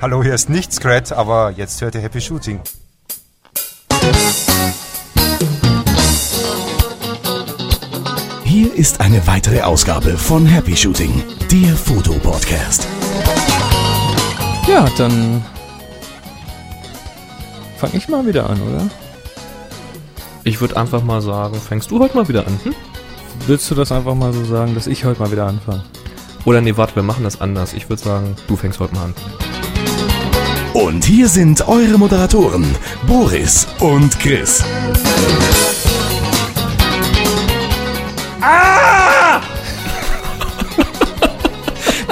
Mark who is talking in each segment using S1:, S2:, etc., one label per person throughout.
S1: Hallo, hier ist nicht Scrat, aber jetzt hört ihr Happy Shooting.
S2: Hier ist eine weitere Ausgabe von Happy Shooting, der Fotopodcast.
S3: Ja, dann fange ich mal wieder an, oder?
S4: Ich würde einfach mal sagen, fängst du heute mal wieder an? Hm?
S3: Willst du das einfach mal so sagen, dass ich heute mal wieder anfange?
S4: Oder nee, warte, wir machen das anders. Ich würde sagen, du fängst heute mal an.
S2: Und hier sind eure Moderatoren, Boris und Chris.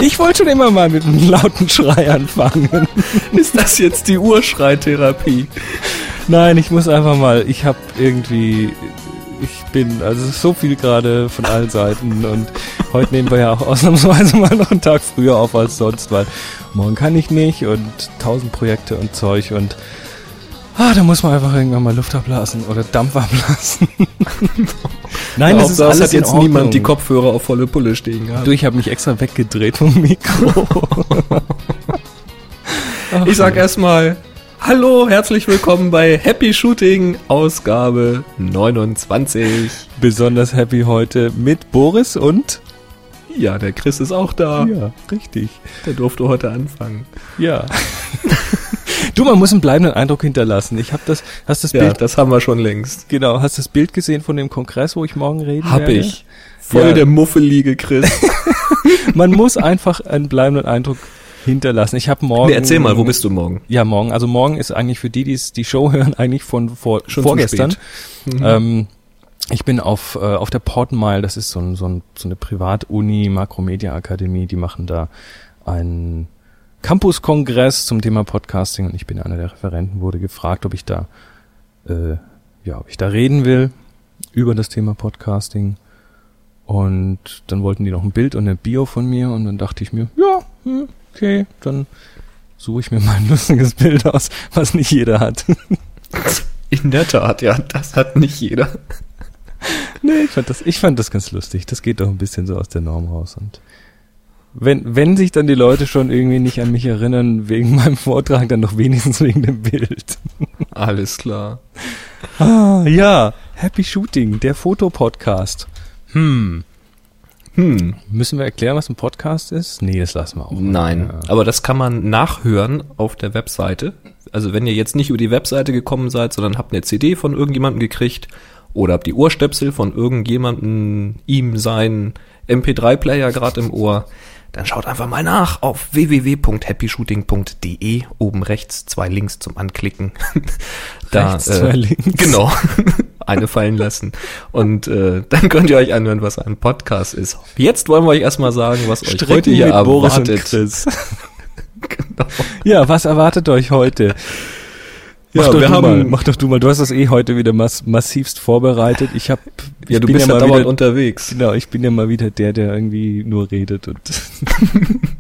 S3: Ich wollte schon immer mal mit einem lauten Schrei anfangen.
S4: Ist das jetzt die Urschreitherapie?
S3: Nein, ich muss einfach mal, ich habe irgendwie, ich bin, also es ist so viel gerade von allen Seiten und heute nehmen wir ja auch ausnahmsweise mal noch einen Tag früher auf als sonst, weil morgen kann ich nicht und tausend Projekte und Zeug und ah, da muss man einfach irgendwann mal Luft ablassen oder Dampf ablassen. Nein, das ist alles
S4: hat jetzt niemand die Kopfhörer auf volle Pulle stehen gehabt.
S3: Du, ich habe mich extra weggedreht vom Mikro. Ach,
S4: Ich sag erstmal Hallo, herzlich willkommen bei Happy Shooting Ausgabe 29.
S3: besonders happy heute mit Boris und
S4: Ja, der Chris ist auch da.
S3: ja, richtig.
S4: Der durfte heute anfangen.
S3: Ja. du, man muss einen bleibenden Eindruck hinterlassen. Ich habe das, hast das
S4: Ja,
S3: Bild,
S4: das haben wir schon längst.
S3: genau, hast das Bild gesehen von dem Kongress, wo ich morgen reden
S4: Hab
S3: werde?
S4: ich. Voll
S3: Ja.
S4: der muffelige Chris.
S3: Man muss einfach einen bleibenden Eindruck hinterlassen. Ich habe morgen.
S4: nee, erzähl mal, wo bist du morgen?
S3: Ja, morgen. Also morgen ist eigentlich für die, die die Show hören, eigentlich von vor,
S4: Schon
S3: vorgestern.
S4: Mhm.
S3: Ähm, ich bin auf, äh, auf der Portmile, das ist so, ein, so, ein, so eine Privatuni, Makromedia Akademie, die machen da einen Campus-Kongress zum Thema Podcasting und ich bin einer der Referenten, wurde gefragt, ob ich da, äh, ja, ob ich da reden will über das Thema Podcasting. Und dann wollten die noch ein Bild und eine Bio von mir und dann dachte ich mir, ja, hm, okay, dann suche ich mir mal ein lustiges Bild aus, was nicht jeder hat.
S4: In der Tat, ja, das hat nicht jeder.
S3: Nee, ich fand das, ich fand das ganz lustig. Das geht doch ein bisschen so aus der Norm raus. Und wenn, wenn sich dann die Leute schon irgendwie nicht an mich erinnern wegen meinem Vortrag, dann doch wenigstens wegen dem Bild.
S4: Alles klar.
S3: Ah, ja. Happy Shooting, der Fotopodcast. Hm.
S4: Hm,
S3: Müssen wir erklären, was ein Podcast ist? Nee, das lassen wir auch.
S4: nein.
S3: Ja.
S4: Aber das kann man nachhören auf der Webseite. Also wenn ihr jetzt nicht über die Webseite gekommen seid, sondern habt eine CD von irgendjemandem gekriegt oder habt die Ohrstöpsel von irgendjemandem, ihm sein MP3-Player gerade im Ohr, dann schaut einfach mal nach auf www.happyshooting.de. Oben rechts zwei Links zum Anklicken.
S3: Rechts zwei Links.
S4: Genau. Eine fallen lassen. Und äh, dann könnt ihr euch anhören, was ein Podcast ist. Jetzt wollen wir euch erstmal sagen, was euch
S3: Strecken
S4: heute hier erwartet. Genau.
S3: Ja, was erwartet euch heute? Mach,
S4: Ja,
S3: doch
S4: wir
S3: du
S4: haben-
S3: mal, mach doch du mal. Du hast das eh heute wieder mass massivst vorbereitet. Ich hab, ich
S4: Ja, du
S3: bin
S4: bist ja
S3: mal
S4: dauernd
S3: wieder,
S4: unterwegs.
S3: Genau, ich bin ja mal wieder der, der irgendwie nur redet und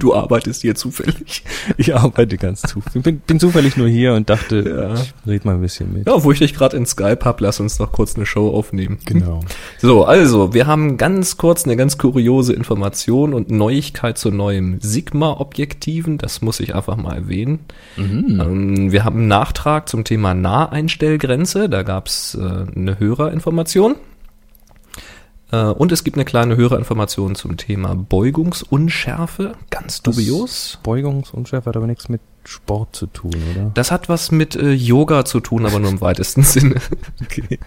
S4: Du arbeitest hier zufällig.
S3: ich arbeite ganz zu. Ich bin, bin zufällig nur hier und dachte,
S4: Ja.
S3: ich red mal ein bisschen mit.
S4: Ja, wo ich dich gerade in Skype hab, lass uns noch kurz eine Show aufnehmen.
S3: Genau.
S4: So, also, wir haben ganz kurz eine ganz kuriose Information und Neuigkeit zu neuem Sigma-Objektiven. Das muss ich einfach mal erwähnen. Ähm, wir haben einen Nachtrag zum Thema Naheinstellgrenze. Da gab's äh, eine Hörerinformation. Äh, und es gibt eine kleine Hörerinformation zum Thema Beugungsunschärfe. Ganz dubios.
S3: Beugungsunschärfe hat aber nichts mit Sport zu tun, oder?
S4: Das hat was mit äh, Yoga zu tun, aber nur im weitesten Sinne.
S3: Okay.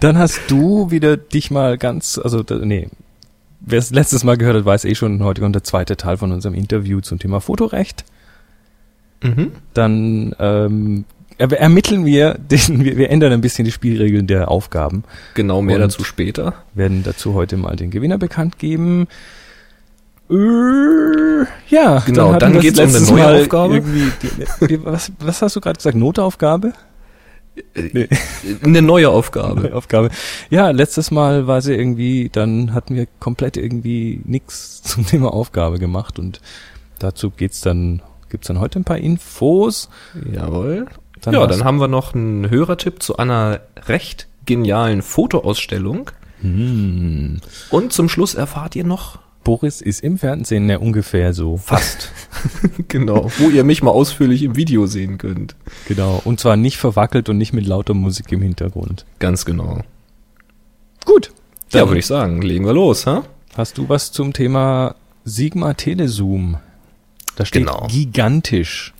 S3: Dann hast du wieder dich mal ganz, also nee, wer es letztes Mal gehört hat, weiß eh schon, heute kommt der zweite Teil von unserem Interview zum Thema Fotorecht.
S4: Mhm.
S3: Dann ähm, ermitteln wir, den, wir, wir ändern ein bisschen die Spielregeln der Aufgaben,
S4: Genau, mehr
S3: Und-
S4: dazu später.
S3: werden dazu heute mal den Gewinner bekannt geben. Äh, ja,
S4: Genau,
S3: hatten
S4: dann
S3: wir
S4: geht's um eine neue
S3: Mal
S4: Aufgabe.
S3: Die, die, was, was hast du gerade gesagt? Notaufgabe? Nee.
S4: Eine neue Aufgabe.
S3: Neue Aufgabe. Ja, letztes Mal war sie irgendwie, dann hatten wir komplett irgendwie nix zum Thema Aufgabe gemacht und dazu geht's dann, gibt's dann heute ein paar Infos.
S4: Jawohl.
S3: Dann
S4: ja, dann haben wir noch einen Hörertipp zu einer recht genialen Fotoausstellung.
S3: Hm.
S4: Und zum Schluss erfahrt ihr noch
S3: Boris ist im Fernsehen ja ungefähr so.
S4: Fast. genau. Wo ihr mich mal ausführlich im Video sehen könnt.
S3: Genau. Und zwar nicht verwackelt und nicht mit lauter Musik im Hintergrund.
S4: Ganz genau.
S3: Gut.
S4: Ja, würde ich sagen, legen wir los, ha?
S3: Hast du was zum Thema Sigma Telezoom? Da steht
S4: Genau.
S3: gigantisch.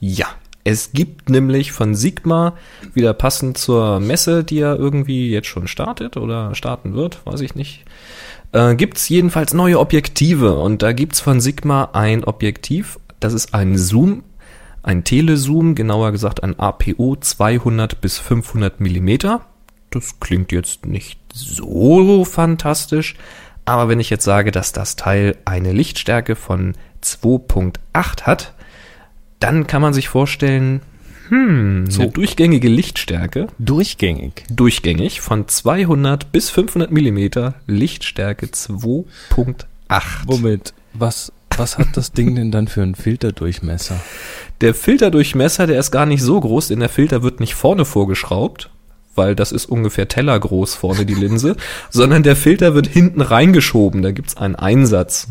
S4: Ja. Es gibt nämlich von Sigma, wieder passend zur Messe, die ja irgendwie jetzt schon startet oder starten wird, weiß ich nicht, äh, gibt's jedenfalls neue Objektive. Und da gibt's von Sigma ein Objektiv, das ist ein Zoom, ein Telezoom, genauer gesagt ein APO 200 bis 500 Millimeter. Das klingt jetzt nicht so fantastisch, aber wenn ich jetzt sage, dass das Teil eine Lichtstärke von 2.8 hat, dann kann man sich vorstellen, hm,
S3: So.
S4: eine durchgängige Lichtstärke,
S3: Durchgängig.
S4: durchgängig von 200 bis 500 Millimeter, Lichtstärke 2.8.
S3: Womit? Was, was hat das Ding denn dann für einen Filterdurchmesser?
S4: Der Filterdurchmesser, der ist gar nicht so groß, denn der Filter wird nicht vorne vorgeschraubt, weil das ist ungefähr tellergroß vorne die Linse, sondern der Filter wird hinten reingeschoben. Da gibt's einen Einsatz.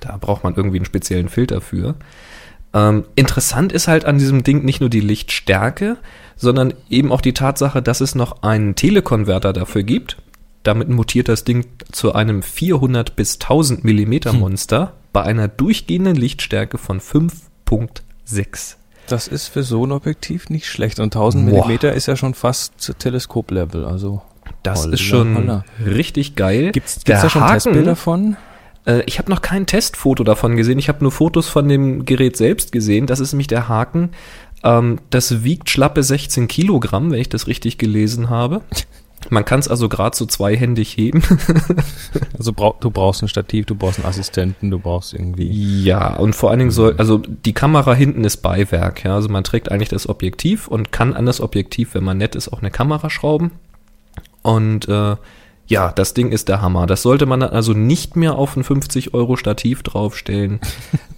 S4: Da braucht man irgendwie einen speziellen Filter für. Ähm, interessant ist halt an diesem Ding nicht nur die Lichtstärke, sondern eben auch die Tatsache, dass es noch einen Telekonverter dafür gibt. Damit mutiert das Ding zu einem 400 bis 1000 Millimeter Monster bei einer durchgehenden Lichtstärke von 5.6.
S3: Das ist für so ein Objektiv nicht schlecht. Und 1000
S4: Boah.
S3: Millimeter ist ja schon fast Teleskop-Level. Also
S4: Das
S3: Holla,
S4: ist schon
S3: holla.
S4: richtig geil.
S3: gibt's, gibt's da schon
S4: Haken-
S3: Testbilder von?
S4: Äh, ich habe noch kein Testfoto davon gesehen. Ich habe nur Fotos von dem Gerät selbst gesehen. Das ist nämlich der Haken. Ähm, das wiegt schlappe 16 Kilogramm, wenn ich das richtig gelesen habe. Man kann es also gerade so zweihändig heben.
S3: Also brau du brauchst ein Stativ, du brauchst einen Assistenten, du brauchst irgendwie.
S4: Ja, und vor allen Dingen soll, also die Kamera hinten ist Beiwerk, ja. Also man trägt eigentlich das Objektiv und kann an das Objektiv, wenn man nett ist, auch eine Kamera schrauben. Und äh, ja, das Ding ist der Hammer. Das sollte man also nicht mehr auf ein 50 Euro Stativ draufstellen.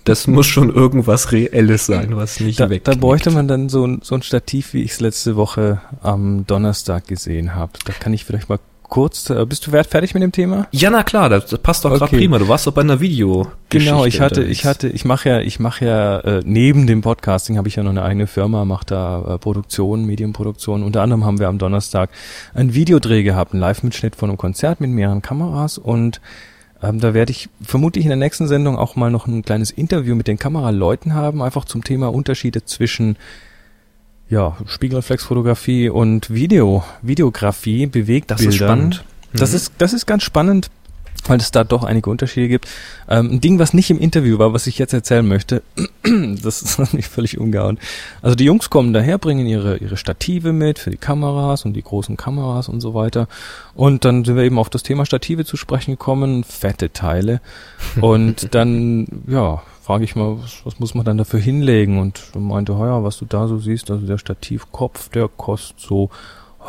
S4: Das muss schon irgendwas Reelles sein, was nicht
S3: Da,
S4: weg.
S3: da bräuchte man dann so ein, so ein Stativ, wie ich es letzte Woche am Donnerstag gesehen habe. Da kann ich vielleicht mal kurz. Äh, bist du fertig mit dem Thema?
S4: Ja, na klar, das, das passt doch gerade
S3: Okay.
S4: prima. Du warst doch bei einer Video.
S3: Genau, ich hatte, ich hatte, ich mache ja, ich mache ja äh, neben dem Podcasting habe ich ja noch eine eigene Firma, mache da äh, Produktion, Medienproduktion. Unter anderem haben wir am Donnerstag einen Videodreh gehabt, einen Live-Mitschnitt von einem Konzert mit mehreren Kameras und ähm, da werde ich vermutlich in der nächsten Sendung auch mal noch ein kleines Interview mit den Kameraleuten haben, einfach zum Thema Unterschiede zwischen ja, Spiegelreflexfotografie und Video, Videografie, Bewegtbildern.
S4: Das ist spannend.
S3: Das
S4: Mhm.
S3: ist, das ist ganz spannend, weil es da doch einige Unterschiede gibt. Ähm, ein Ding, was nicht im Interview war, was ich jetzt erzählen möchte, das ist mich völlig umgehauen. Also die Jungs kommen daher, bringen ihre, ihre Stative mit für die Kameras und die großen Kameras und so weiter. Und dann sind wir eben auf das Thema Stative zu sprechen gekommen, fette Teile. Und dann, ja, frage ich mal, was, was muss man dann dafür hinlegen? Und meinte, ja, was du da so siehst, also der Stativkopf, der kostet so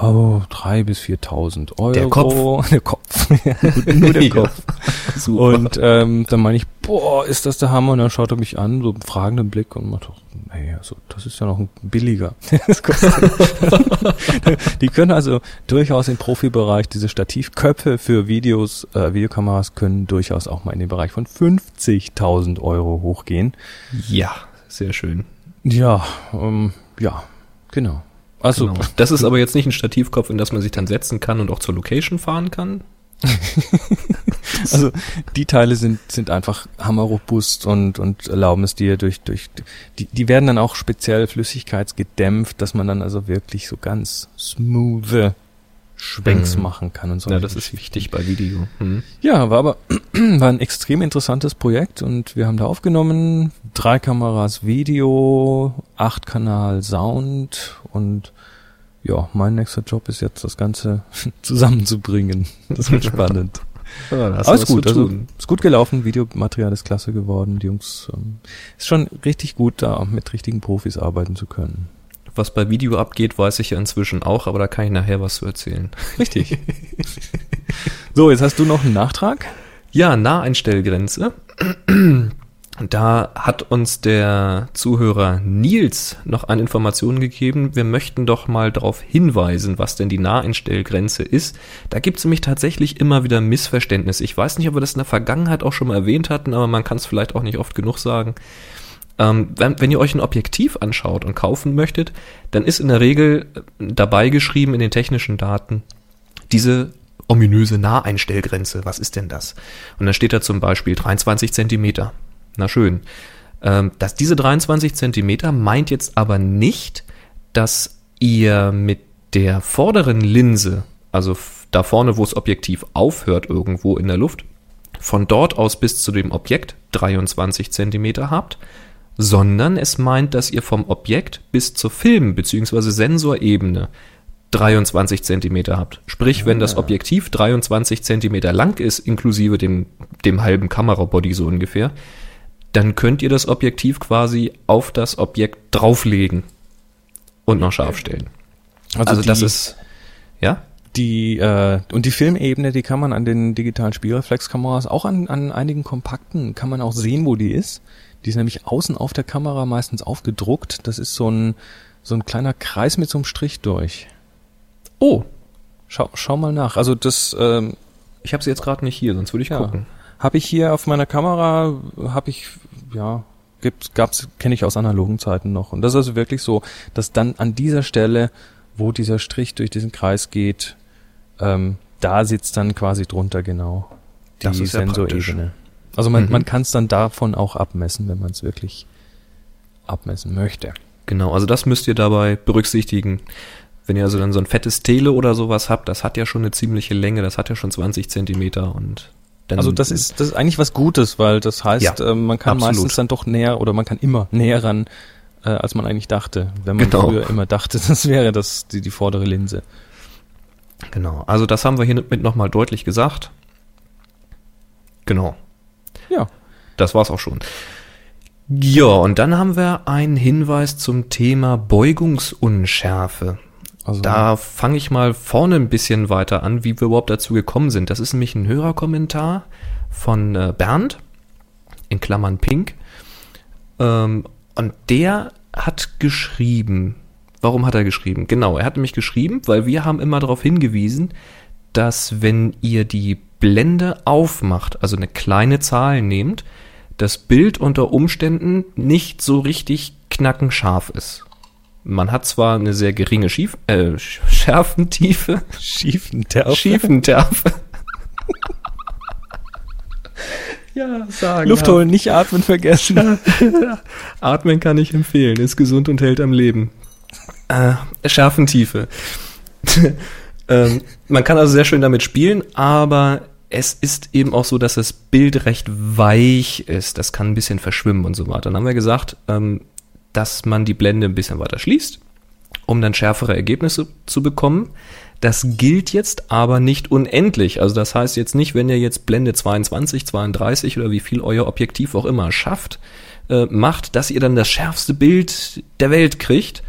S3: Oh, drei bis 4.000 Euro.
S4: Der Kopf.
S3: Der Kopf. Nur der
S4: Ja.
S3: Kopf.
S4: Super.
S3: Und ähm, dann meine ich, boah, ist das der Hammer? Und dann schaut er mich an, so mit fragenden Blick und macht, doch, nee, also das ist ja noch ein billiger. Die können also durchaus im Profibereich diese Stativköpfe für Videos, äh, Videokameras können durchaus auch mal in den Bereich von 50.000 Euro hochgehen.
S4: ja, sehr schön.
S3: Ja, ähm, ja, genau. Also
S4: Genau. Das ist aber jetzt nicht ein Stativkopf, in das man sich dann setzen kann und auch zur Location fahren kann.
S3: Also die Teile sind, sind einfach hammerrobust und, und erlauben es dir durch, durch die, die werden dann auch speziell flüssigkeitsgedämpft, dass man dann also wirklich so ganz smooth Schwenks
S4: Mhm.
S3: machen kann und so.
S4: Ja, das ist wichtig bei Video. Hm.
S3: Ja, war aber war ein extrem interessantes Projekt und wir haben da aufgenommen drei Kameras Video, acht Kanal Sound und ja, mein nächster Job ist jetzt das Ganze zusammenzubringen. Das wird spannend.
S4: Ja, was zu
S3: gut, also ist gut gelaufen, Videomaterial ist klasse geworden, die Jungs ähm, ist schon richtig gut da mit richtigen Profis arbeiten zu können.
S4: Was bei Video abgeht, weiß ich ja inzwischen auch, aber da kann ich nachher was zu erzählen.
S3: Richtig. so, jetzt hast du noch einen Nachtrag?
S4: Ja, Naheinstellgrenze. Da hat uns der Zuhörer Nils noch eine Information gegeben. Wir möchten doch mal darauf hinweisen, was denn die Naheinstellgrenze ist. Da gibt es nämlich tatsächlich immer wieder Missverständnisse. Ich weiß nicht, ob wir das in der Vergangenheit auch schon mal erwähnt hatten, aber man kann es vielleicht auch nicht oft genug sagen. Ähm, wenn, wenn ihr euch ein Objektiv anschaut und kaufen möchtet, dann ist in der Regel dabei geschrieben in den technischen Daten diese ominöse Naheinstellgrenze. Was ist denn das? Und dann steht da zum Beispiel 23 Zentimeter. Na schön. Ähm, dass diese 23 Zentimeter meint jetzt aber nicht, dass ihr mit der vorderen Linse, also da vorne, wo das Objektiv aufhört, irgendwo in der Luft, von dort aus bis zu dem Objekt 23 Zentimeter habt, sondern es meint, dass ihr vom Objekt bis zur Film- bzw. Sensorebene 23 Zentimeter habt. Sprich, wenn das ah. Objektiv 23 Zentimeter lang ist, inklusive dem, dem halben Kamerabody so ungefähr, dann könnt ihr das Objektiv quasi auf das Objekt drauflegen und noch scharf stellen.
S3: Also, also die, das ist, ja? Die, äh, und die Filmebene, die kann man an den digitalen Spielreflexkameras, auch an, an einigen kompakten, kann man auch sehen, wo die ist. Die ist nämlich außen auf der Kamera meistens aufgedruckt. Das ist so ein, so ein kleiner Kreis mit so einem Strich durch.
S4: Oh.
S3: Schau, schau mal nach. Also das, ähm,
S4: ich habe sie jetzt gerade nicht hier, sonst würde ich ja. gucken.
S3: Habe ich hier auf meiner Kamera, habe ich, ja, gibt's, gab's, kenne ich aus analogen Zeiten noch. Und das ist also wirklich so, dass dann an dieser Stelle, wo dieser Strich durch diesen Kreis geht, ähm, da sitzt dann quasi drunter genau
S4: die das ist Sensorebene.
S3: Also man, mhm. man kann es dann davon auch abmessen, wenn man es wirklich abmessen möchte.
S4: Genau, also das müsst ihr dabei berücksichtigen. Wenn ihr also dann so ein fettes Tele oder sowas habt, das hat ja schon eine ziemliche Länge, das hat ja schon 20 Zentimeter und
S3: dann also das ist, das ist eigentlich was Gutes, weil das heißt, ja, äh, man kann absolut. meistens dann doch näher oder man kann immer näher ran, äh, als man eigentlich dachte. Wenn man genau. früher immer dachte, das wäre das die, die vordere Linse.
S4: Genau, also das haben wir hiermit nochmal deutlich gesagt. Genau.
S3: Ja.
S4: Das war's auch schon. Ja, und dann haben wir einen Hinweis zum Thema Beugungsunschärfe. Also da fange ich mal vorne ein bisschen weiter an, wie wir überhaupt dazu gekommen sind. Das ist nämlich ein Hörerkommentar von äh, Bernd, in Klammern Pink. Ähm, und der hat geschrieben, warum hat er geschrieben? Genau, er hat nämlich geschrieben, weil wir haben immer darauf hingewiesen, dass wenn ihr die Blende aufmacht, also eine kleine Zahl nehmt, das Bild unter Umständen nicht so richtig knackenscharf ist. Man hat zwar eine sehr geringe Schief äh, Schärfentiefe.
S3: Schiefenterfe.
S4: Schiefenterfe.
S3: ja, sagen. Luft holen, nicht atmen vergessen.
S4: atmen kann ich empfehlen, ist gesund und hält am Leben. Äh, Schärfentiefe. ähm, man kann also sehr schön damit spielen, aber es ist eben auch so, dass das Bild recht weich ist. Das kann ein bisschen verschwimmen und so weiter. Dann haben wir gesagt, ähm, dass man die Blende ein bisschen weiter schließt, um dann schärfere Ergebnisse zu bekommen. Das gilt jetzt aber nicht unendlich. Also das heißt jetzt nicht, wenn ihr jetzt Blende 22, 32 oder wie viel euer Objektiv auch immer schafft, äh, macht, dass ihr dann das schärfste Bild der Welt kriegt.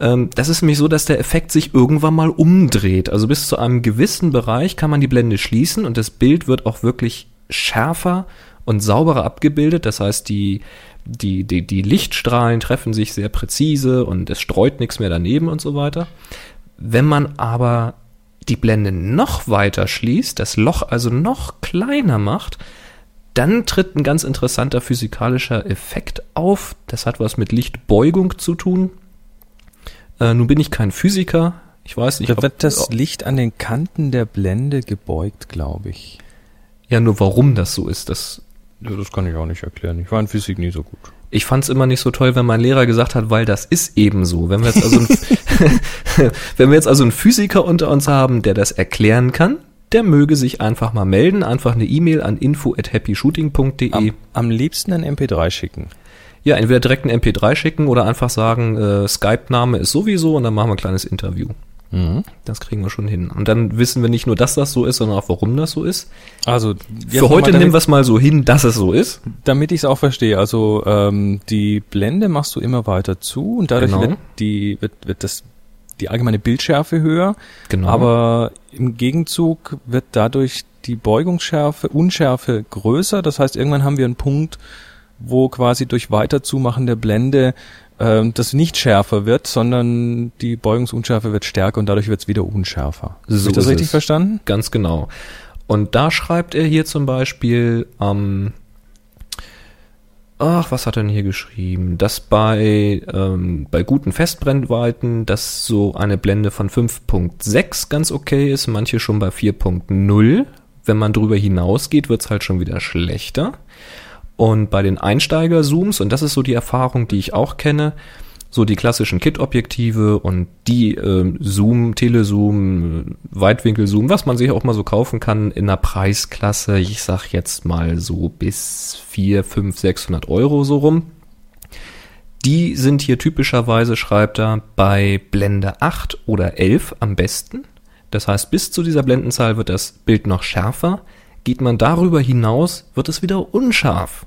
S4: Ähm, das ist nämlich so, dass der Effekt sich irgendwann mal umdreht. Also bis zu einem gewissen Bereich kann man die Blende schließen und das Bild wird auch wirklich schärfer und sauberer abgebildet. Das heißt, die die, die, die Lichtstrahlen treffen sich sehr präzise und es streut nichts mehr daneben und so weiter. Wenn man aber die Blende noch weiter schließt, das Loch also noch kleiner macht, dann tritt ein ganz interessanter physikalischer Effekt auf. Das hat was mit Lichtbeugung zu tun. Äh, nun bin ich kein Physiker. Ich weiß nicht.
S3: Da wird das Licht an den Kanten der Blende gebeugt, glaube ich.
S4: Ja, nur warum das so ist, das
S3: ja, das kann ich auch nicht erklären. Ich war in Physik nie so gut.
S4: Ich fand es immer nicht so toll, wenn mein Lehrer gesagt hat, weil das ist eben so. Wenn wir jetzt also, ein, wenn wir jetzt also einen Physiker unter uns haben, der das erklären kann, der möge sich einfach mal melden, einfach eine E-Mail an info at happyshooting.de.
S3: Am, am liebsten ein MP3 schicken.
S4: Ja, entweder direkt ein MP3 schicken oder einfach sagen, äh, Skype-Name ist sowieso und dann machen wir ein kleines Interview. Mhm. Das kriegen wir schon hin. Und dann wissen wir nicht nur, dass das so ist, sondern auch, warum das so ist.
S3: Also
S4: für heute damit, nehmen wir es mal so hin, dass es so ist.
S3: Damit ich es auch verstehe. Also ähm, die Blende machst du immer weiter zu und dadurch genau. wird die wird, wird das die allgemeine Bildschärfe höher.
S4: Genau.
S3: Aber im Gegenzug wird dadurch die Beugungsschärfe, Unschärfe größer. Das heißt, irgendwann haben wir einen Punkt, wo quasi durch Weiterzumachen der Blende äh, das nicht schärfer wird, sondern die Beugungsunschärfe wird stärker und dadurch wird es wieder unschärfer.
S4: So
S3: Habe ich das richtig
S4: es.
S3: verstanden?
S4: Ganz genau. Und da schreibt er hier zum Beispiel, ähm, ach, was hat er denn hier geschrieben? Dass bei, ähm, bei guten Festbrennweiten, dass so eine Blende von 5.6 ganz okay ist, manche schon bei 4.0. Wenn man drüber hinausgeht, wird's halt schon wieder schlechter. Und bei den Einsteiger-Zooms, und das ist so die Erfahrung, die ich auch kenne, so die klassischen Kit-Objektive und die ähm, Zoom, Telezoom, äh, Weitwinkelzoom, was man sich auch mal so kaufen kann in einer Preisklasse, ich sag jetzt mal so bis 4, 5, 600 Euro so rum. Die sind hier typischerweise, schreibt er, bei Blende 8 oder 11 am besten. Das heißt, bis zu dieser Blendenzahl wird das Bild noch schärfer. Geht man darüber hinaus, wird es wieder unscharf.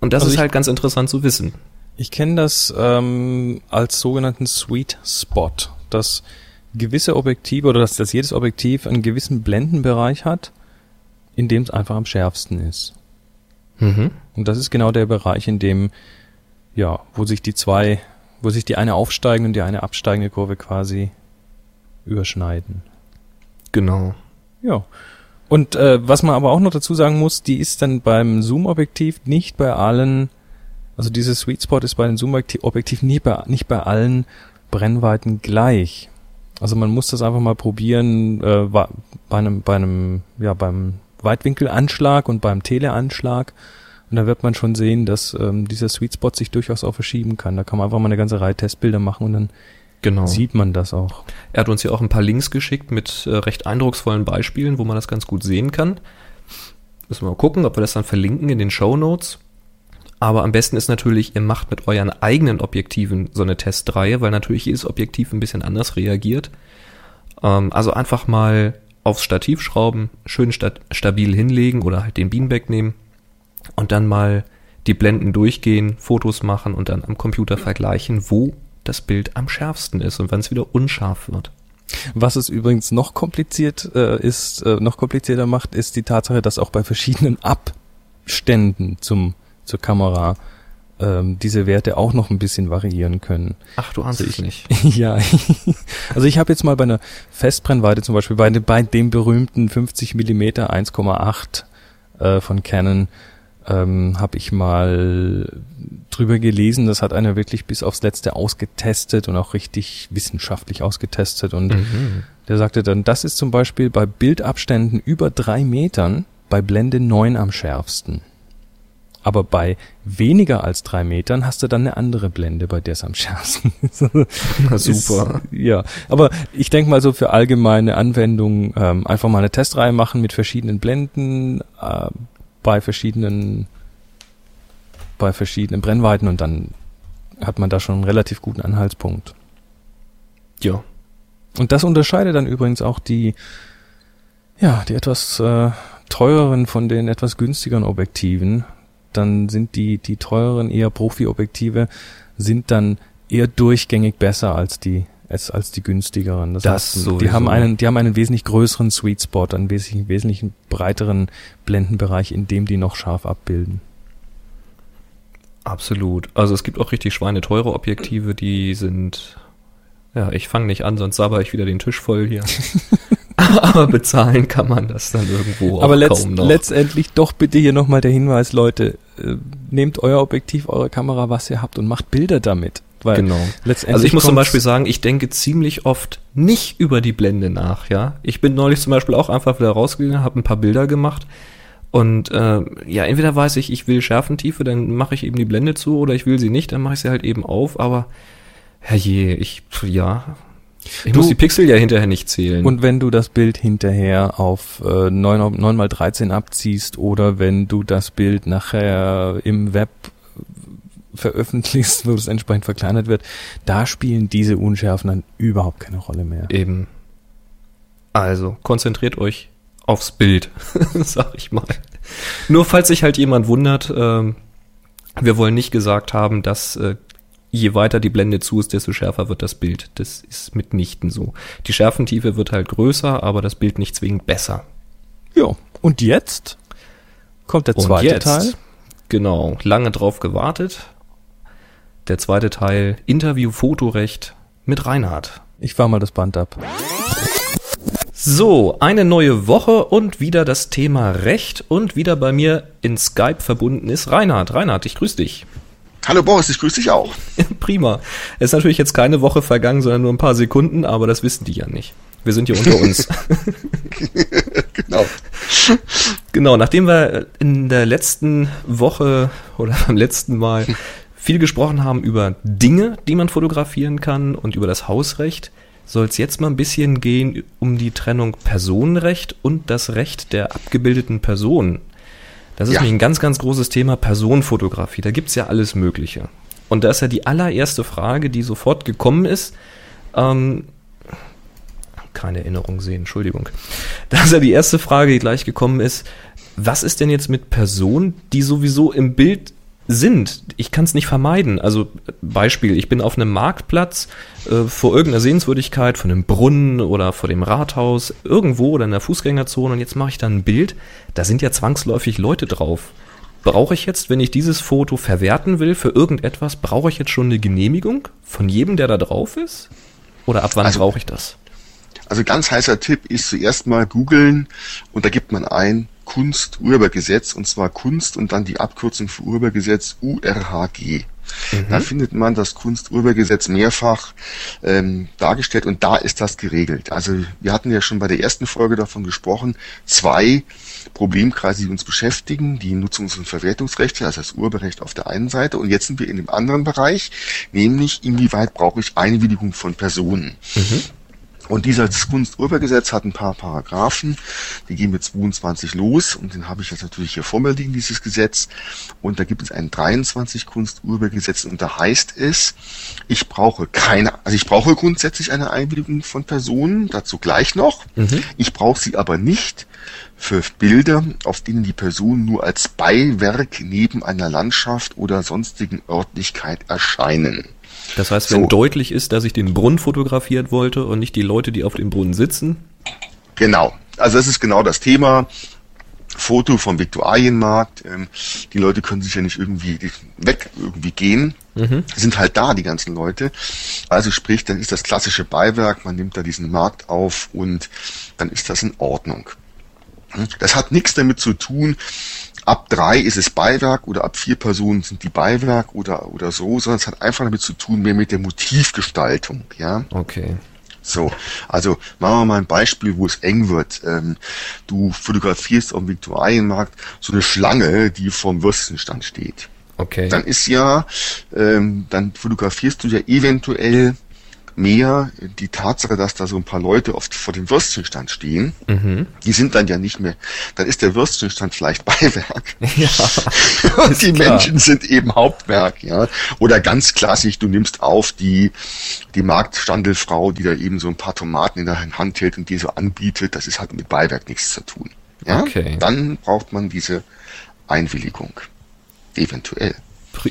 S4: Und das
S3: Also
S4: ist halt ganz interessant zu wissen.
S3: Ich kenne das ähm, als sogenannten Sweet Spot, dass gewisse Objektive oder dass, dass jedes Objektiv einen gewissen Blendenbereich hat, in dem es einfach am schärfsten ist.
S4: Mhm.
S3: Und das ist genau der Bereich, in dem, ja, wo sich die zwei, wo sich die eine aufsteigende und die eine absteigende Kurve quasi überschneiden.
S4: Genau.
S3: Ja. Und äh, was man aber auch noch dazu sagen muss, die ist dann beim Zoom-Objektiv nicht bei allen, also dieses Sweet Spot ist bei den Zoom-Objektiven nicht bei, nicht bei allen Brennweiten gleich. Also man muss das einfach mal probieren äh, bei einem, bei einem, ja, beim Weitwinkelanschlag und beim Teleanschlag. Und da wird man schon sehen, dass ähm, dieser Sweet Spot sich durchaus auch verschieben kann. Da kann man einfach mal eine ganze Reihe Testbilder machen und dann
S4: Genau.
S3: sieht man das auch.
S4: Er hat uns ja auch ein paar Links geschickt mit äh, recht eindrucksvollen Beispielen, wo man das ganz gut sehen kann. Müssen wir mal gucken, ob wir das dann verlinken in den Show Notes. Aber am besten ist natürlich, ihr macht mit euren eigenen Objektiven so eine Testreihe, weil natürlich jedes Objektiv ein bisschen anders reagiert. Ähm, also einfach mal aufs Stativ schrauben, schön sta stabil hinlegen oder halt den Beanbag nehmen und dann mal die Blenden durchgehen, Fotos machen und dann am Computer vergleichen, wo das Bild am schärfsten ist und wann es wieder unscharf wird.
S3: Was es übrigens noch kompliziert äh, ist, äh, noch komplizierter macht, ist die Tatsache, dass auch bei verschiedenen Abständen zum zur Kamera ähm, diese Werte auch noch ein bisschen variieren können.
S4: Ach, du ahnst es nicht.
S3: ja, also ich habe jetzt mal bei einer Festbrennweite zum Beispiel bei, dem- bei dem berühmten 50 Millimeter 1,8 äh, von Canon ähm, habe ich mal drüber gelesen. Das hat einer wirklich bis aufs Letzte ausgetestet und auch richtig wissenschaftlich ausgetestet und
S4: Mhm.
S3: der sagte dann, das ist zum Beispiel bei Bildabständen über drei Metern bei Blende 9 am schärfsten. Aber bei weniger als drei Metern hast du dann eine andere Blende, bei der es am schärfsten ist.
S4: Na, super.
S3: Ist, ja, aber ich denke mal so für allgemeine Anwendungen ähm, einfach mal eine Testreihe machen mit verschiedenen Blenden äh, bei verschiedenen bei verschiedenen Brennweiten und dann hat man da schon einen relativ guten Anhaltspunkt.
S4: Ja.
S3: Und das unterscheidet dann übrigens auch die, ja, die etwas äh, teureren von den etwas günstigeren Objektiven. Dann sind die, die teureren eher Profi-Objektive sind dann eher durchgängig besser als die, als, als die günstigeren.
S4: Das
S3: heißt, die
S4: sowieso.
S3: haben einen, die haben einen wesentlich größeren Sweet Spot, einen wesentlich, wesentlich breiteren Blendenbereich, in dem die noch scharf abbilden.
S4: Absolut. Also es gibt auch richtig schweineteure Objektive, die sind. Ja, ich fange nicht an, sonst sabber ich wieder den Tisch voll hier. Aber bezahlen kann man das dann irgendwo
S3: Aber
S4: auch
S3: letzt,
S4: kaum noch.
S3: letztendlich doch bitte hier nochmal der Hinweis, Leute, äh, nehmt euer Objektiv, eure Kamera, was ihr habt und macht Bilder damit. Weil
S4: Genau.
S3: letztendlich
S4: Also ich muss zum Beispiel sagen, ich denke ziemlich oft nicht über die Blende nach, ja. Ich bin neulich zum Beispiel auch einfach wieder rausgegangen, habe ein paar Bilder gemacht und äh, ja, entweder weiß ich, ich will Schärfentiefe, dann mache ich eben die Blende zu oder ich will sie nicht, dann mache ich sie halt eben auf, aber herrje, ich, ja, ich
S3: Du-
S4: muss die Pixel ja hinterher nicht zählen.
S3: Und wenn du das Bild hinterher auf äh, 9, auf 9 mal 13 abziehst oder wenn du das Bild nachher im Web veröffentlichst, wo es entsprechend verkleinert wird, da spielen diese Unschärfen dann überhaupt keine Rolle mehr.
S4: Eben. Also, konzentriert euch aufs Bild, sag ich mal. Nur falls sich halt jemand wundert, ähm, wir wollen nicht gesagt haben, dass äh, je weiter die Blende zu ist, desto schärfer wird das Bild. Das ist mitnichten so. Die Schärfentiefe wird halt größer, aber das Bild nicht zwingend besser.
S3: Ja, und jetzt kommt der
S4: Und
S3: zweite
S4: jetzt
S3: Teil.
S4: Genau, lange drauf gewartet. Der zweite Teil, Interview Fotorecht mit Reinhard.
S3: Ich fahr mal das Band ab.
S4: So, eine neue Woche und wieder das Thema Recht und wieder bei mir in Skype verbunden ist Reinhard. Reinhard, ich grüße dich.
S5: Hallo Boris, ich grüße dich auch.
S4: Prima. Es ist natürlich jetzt keine Woche vergangen, sondern nur ein paar Sekunden, aber das wissen die ja nicht. Wir sind hier unter uns.
S5: genau.
S4: Genau, nachdem wir in der letzten Woche oder beim letzten Mal viel gesprochen haben über Dinge, die man fotografieren kann und über das Hausrecht, soll es jetzt mal ein bisschen gehen um die Trennung Personenrecht und das Recht der abgebildeten Person. Das ist
S5: Ja.
S4: nämlich ein ganz, ganz großes Thema Personenfotografie. Da gibt's ja alles Mögliche. Und da ist ja die allererste Frage, die sofort gekommen ist, ähm, keine Erinnerung sehen, Entschuldigung. Da ist ja die erste Frage, die gleich gekommen ist, was ist denn jetzt mit Personen, die sowieso im Bild sind? Ich kann es nicht vermeiden. Also Beispiel, ich bin auf einem Marktplatz äh, vor irgendeiner Sehenswürdigkeit, von einem Brunnen oder vor dem Rathaus, irgendwo oder in der Fußgängerzone und jetzt mache ich dann ein Bild, da sind ja zwangsläufig Leute drauf. Brauche ich jetzt, wenn ich dieses Foto verwerten will für irgendetwas, brauche ich jetzt schon eine Genehmigung von jedem, der da drauf ist? Oder ab wann
S5: Also-
S4: brauche ich das?
S5: Also ganz heißer Tipp ist zuerst mal googeln und da gibt man ein Kunsturhebergesetz und zwar Kunst und dann die Abkürzung für Urhebergesetz URHG. Da findet man das Kunsturhebergesetz mehrfach ähm, dargestellt und da ist das geregelt. Also wir hatten ja schon bei der ersten Folge davon gesprochen, zwei Problemkreise, die uns beschäftigen, die Nutzungs- und Verwertungsrechte, also das Urheberrecht auf der einen Seite und jetzt sind wir in dem anderen Bereich, nämlich inwieweit brauche ich Einwilligung von Personen. Und dieses Kunsturhebergesetz hat ein paar Paragraphen, die gehen mit 22 los und den habe ich jetzt natürlich hier vor mir liegen, dieses Gesetz. Und da gibt es ein 23 Kunsturhebergesetz und da heißt es, ich brauche keine, also ich brauche grundsätzlich eine Einwilligung von Personen, dazu gleich noch. Ich brauche sie aber nicht für Bilder, auf denen die Personen nur als Beiwerk neben einer Landschaft oder sonstigen Örtlichkeit erscheinen.
S4: Das heißt, wenn
S5: So.
S4: deutlich ist, dass ich den Brunnen fotografiert wollte und nicht die Leute, die auf dem Brunnen sitzen.
S5: Genau. Also das ist genau das Thema. Foto vom Viktualienmarkt. Ähm, die Leute können sich ja nicht irgendwie weg irgendwie gehen. Sind halt da, die ganzen Leute. Also sprich, dann ist das klassische Beiwerk, man nimmt da diesen Markt auf und dann ist das in Ordnung. Hm? Das hat nichts damit zu tun, ab drei ist es Beiwerk oder ab vier Personen sind die Beiwerk oder, oder so, sondern es hat einfach damit zu tun, mehr mit der Motivgestaltung, ja.
S4: Okay.
S5: So, also machen wir mal ein Beispiel, wo es eng wird. Ähm, du fotografierst auf dem Viktualienmarkt so eine Schlange, die vorm Würstchenstand steht.
S4: Okay.
S5: Dann ist ja, ähm, dann fotografierst du ja eventuell mehr die Tatsache, dass da so ein paar Leute oft vor dem Würstchenstand stehen. Die sind dann ja nicht mehr, dann ist der Würstchenstand vielleicht Beiwerk.
S4: ja.
S5: Und die
S4: klar.
S5: Menschen sind eben Hauptwerk, ja. Oder ganz klassisch, du nimmst auf die, die Marktstandelfrau, die da eben so ein paar Tomaten in der Hand hält und die so anbietet. Das ist halt mit Beiwerk nichts zu tun. Ja.
S4: Okay.
S5: Dann braucht man diese Einwilligung. Eventuell.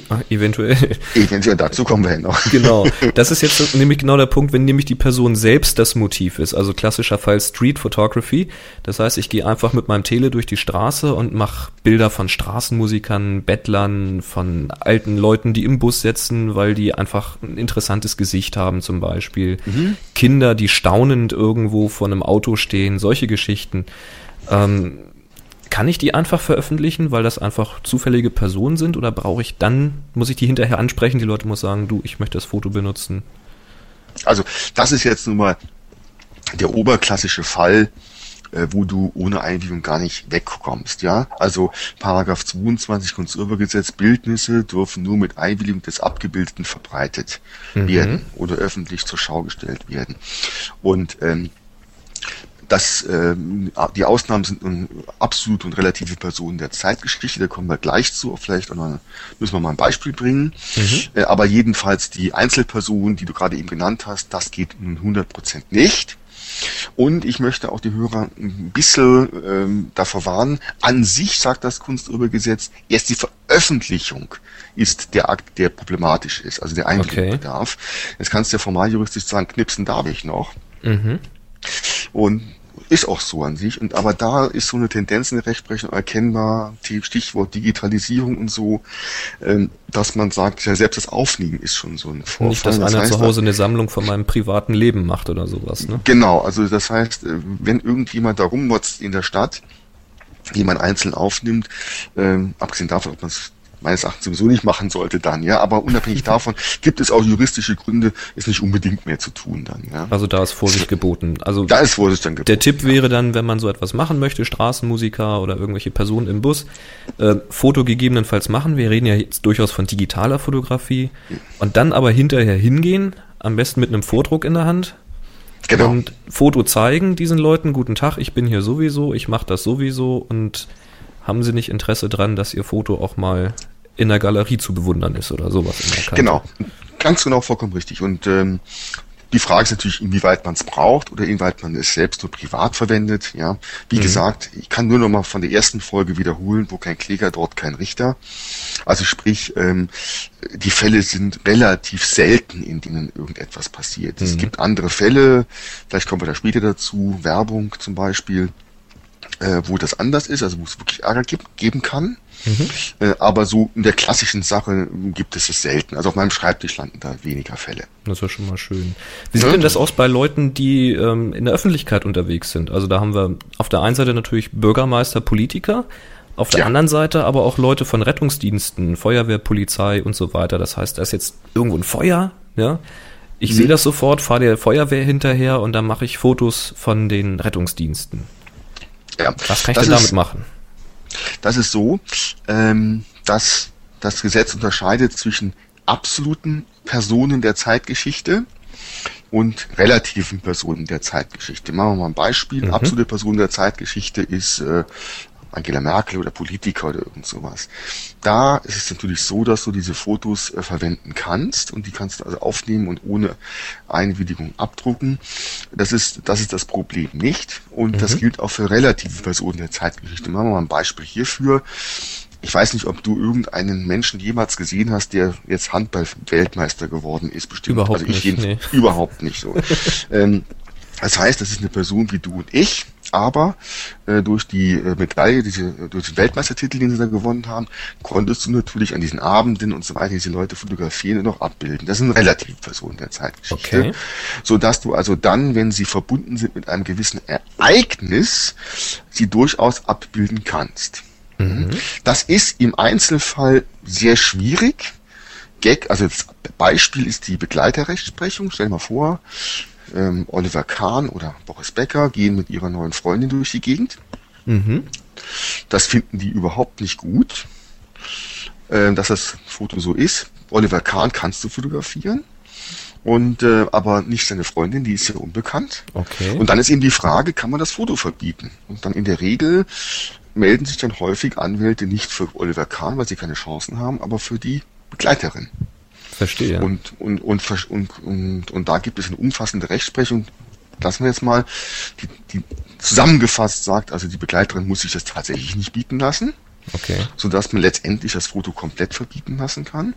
S4: Ah, Eventuell.
S5: Eventuell, dazu kommen wir ja noch.
S4: Genau. Das ist jetzt nämlich genau der Punkt, wenn nämlich die Person selbst das Motiv ist. Also klassischer Fall Street Photography. Das heißt, ich gehe einfach mit meinem Tele durch die Straße und mache Bilder von Straßenmusikern, Bettlern, von alten Leuten, die im Bus sitzen, weil die einfach ein interessantes Gesicht haben zum Beispiel. Kinder, die staunend irgendwo vor einem Auto stehen, solche Geschichten. Ähm, kann ich die einfach veröffentlichen, weil das einfach zufällige Personen sind oder brauche ich dann, muss ich die hinterher ansprechen, die Leute muss sagen, du, ich möchte das Foto benutzen.
S5: Also, das ist jetzt nun mal der oberklassische Fall, äh, wo du ohne Einwilligung gar nicht wegkommst, ja. Also Paragraph 22 Kunsturhebergesetz, Bildnisse dürfen nur mit Einwilligung des Abgebildeten verbreitet werden oder öffentlich zur Schau gestellt werden. Und ähm, das, ähm, die Ausnahmen sind nun absolut und relative Personen der Zeitgeschichte, da kommen wir gleich zu, vielleicht auch noch, müssen wir mal ein Beispiel bringen. Äh, aber jedenfalls die Einzelpersonen, die du gerade eben genannt hast, das geht nun 100% nicht. Und ich möchte auch die Hörer ein bisschen ähm, davor warnen, an sich sagt das Kunsturhebergesetz, erst die Veröffentlichung ist der Akt, der problematisch ist, also der Einwilligung
S4: Okay.
S5: bedarf. Jetzt kannst du ja formal juristisch sagen, knipsen darf ich noch.
S4: Mhm.
S5: Und Ist auch so an sich. Und aber da ist so eine Tendenz in der Rechtsprechung erkennbar, Stichwort Digitalisierung und so, ähm, dass man sagt, ja selbst das Aufnehmen ist schon so ein
S4: Vorfall. Nicht, dass das einer heißt, zu Hause eine Sammlung von meinem privaten Leben macht oder sowas, ne?
S5: Genau, also das heißt, äh, wenn irgendjemand da rumwotzt in der Stadt, die man einzeln aufnimmt, ähm, abgesehen davon, ob man es meines Erachtens sowieso nicht machen sollte dann, ja. Aber unabhängig davon gibt es auch juristische Gründe, es nicht unbedingt mehr zu tun dann, ja.
S4: Also da ist Vorsicht geboten. Also
S5: da ist Vorsicht dann geboten.
S4: Der Tipp wäre dann, wenn man so etwas machen möchte, Straßenmusiker oder irgendwelche Personen im Bus, äh, Foto gegebenenfalls machen. Wir reden ja jetzt durchaus von digitaler Fotografie. Und dann aber hinterher hingehen, am besten mit einem Vordruck in der Hand. Genau. Und Foto zeigen diesen Leuten, guten Tag, ich bin hier sowieso, ich mache das sowieso und haben Sie nicht Interesse dran, dass Ihr Foto auch mal in der Galerie zu bewundern ist oder sowas in
S5: der? Genau, ganz genau vollkommen richtig. Und ähm, die Frage ist natürlich, inwieweit man es braucht oder inwieweit man es selbst nur privat verwendet. Ja, wie mhm. gesagt, ich kann nur noch mal von der ersten Folge wiederholen, wo kein Kläger, dort kein Richter. Also sprich, ähm, die Fälle sind relativ selten, in denen irgendetwas passiert. Mhm. Es gibt andere Fälle, vielleicht kommen wir da später dazu, Werbung zum Beispiel äh, wo das anders ist, also wo es wirklich Ärger gibt, geben kann. Mhm. Äh, aber so in der klassischen Sache gibt es es selten. Also auf meinem Schreibtisch landen da weniger Fälle.
S4: Das ist schon mal schön. Wie sieht ja. denn das aus bei Leuten, die ähm, in der Öffentlichkeit unterwegs sind? Also da haben wir auf der einen Seite natürlich Bürgermeister, Politiker, auf der ja. anderen Seite aber auch Leute von Rettungsdiensten, Feuerwehr, Polizei und so weiter. Das heißt, da ist jetzt irgendwo ein Feuer, ja. Ich mhm. sehe das sofort, fahre der Feuerwehr hinterher und dann mache ich Fotos von den Rettungsdiensten.
S5: Ja. Was kann ich das denn damit ist, machen? Das ist so, ähm, dass das Gesetz unterscheidet zwischen absoluten Personen der Zeitgeschichte und relativen Personen der Zeitgeschichte. Machen wir mal ein Beispiel. Mhm. Absolute Person der Zeitgeschichte ist äh, Angela Merkel oder Politiker oder irgend sowas. Da ist es natürlich so, dass du diese Fotos äh, verwenden kannst und die kannst du also aufnehmen und ohne Einwilligung abdrucken. Das ist, das ist das Problem nicht und mhm. das gilt auch für relative Personen der Zeitgeschichte. Machen wir mal ein Beispiel hierfür. Ich weiß nicht, ob du irgendeinen Menschen jemals gesehen hast, der jetzt Handball-Weltmeister geworden ist, bestimmt.
S4: Überhaupt also ich nicht, nee.
S5: überhaupt nicht so. ähm, das heißt, das ist eine Person wie du und ich, aber äh, durch die äh, Medaille, diese, durch den Weltmeistertitel, den sie da gewonnen haben, konntest du natürlich an diesen Abenden und so weiter diese Leute fotografieren und noch abbilden. Das sind relativ Personen der Zeitgeschichte. Okay. So dass du also dann, wenn sie verbunden sind mit einem gewissen Ereignis, sie durchaus abbilden kannst. Mhm. Das ist im Einzelfall sehr schwierig. Gag, also das Beispiel ist die Begleiterrechtsprechung. Stell dir mal vor, ähm, Oliver Kahn oder Boris Becker gehen mit ihrer neuen Freundin durch die Gegend. Mhm. Das finden die überhaupt nicht gut, äh, dass das Foto so ist. Oliver Kahn kannst du fotografieren. Und äh, aber nicht seine Freundin, die ist ja unbekannt. Okay. Und dann ist eben die Frage, kann man das Foto verbieten? Und dann in der Regel melden sich dann häufig Anwälte nicht für Oliver Kahn, weil sie keine Chancen haben, aber für die Begleiterin.
S4: Verstehe.
S5: Und, und, und, und, und, und da gibt es eine umfassende Rechtsprechung. Lassen wir jetzt mal, die, die zusammengefasst sagt, also die Begleiterin muss sich das tatsächlich nicht bieten lassen. Okay. Sodass man letztendlich das Foto komplett verbieten lassen kann.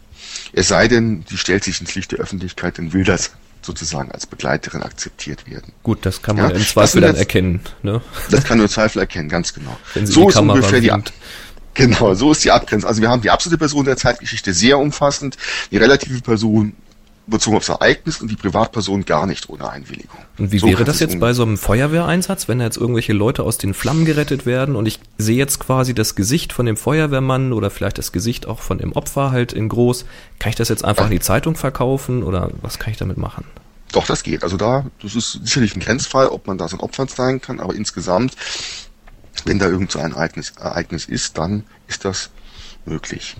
S5: Es sei denn, die stellt sich ins Licht der Öffentlichkeit, dann will das sozusagen als Begleiterin akzeptiert werden.
S4: Gut, das kann man ja, im Zweifel dann erkennen. Ne?
S5: Das kann nur im Zweifel erkennen, ganz genau. so ist ungefähr die, Genau, so ist die Abgrenzung. Also wir haben die absolute Person der Zeitgeschichte sehr umfassend, die relative Person bezogen aufs Ereignis und die Privatperson gar nicht ohne Einwilligung.
S4: Und wie so wäre das jetzt bei so einem Feuerwehreinsatz, wenn da jetzt irgendwelche Leute aus den Flammen gerettet werden und ich sehe jetzt quasi das Gesicht von dem Feuerwehrmann oder vielleicht das Gesicht auch von dem Opfer halt in groß. Kann ich das jetzt einfach in die Zeitung verkaufen oder was kann ich damit machen?
S5: Doch, das geht. Also da, das ist sicherlich ein Grenzfall, ob man da so ein Opfer zeigen kann, aber insgesamt wenn da irgend so ein Ereignis, Ereignis ist, dann ist das möglich.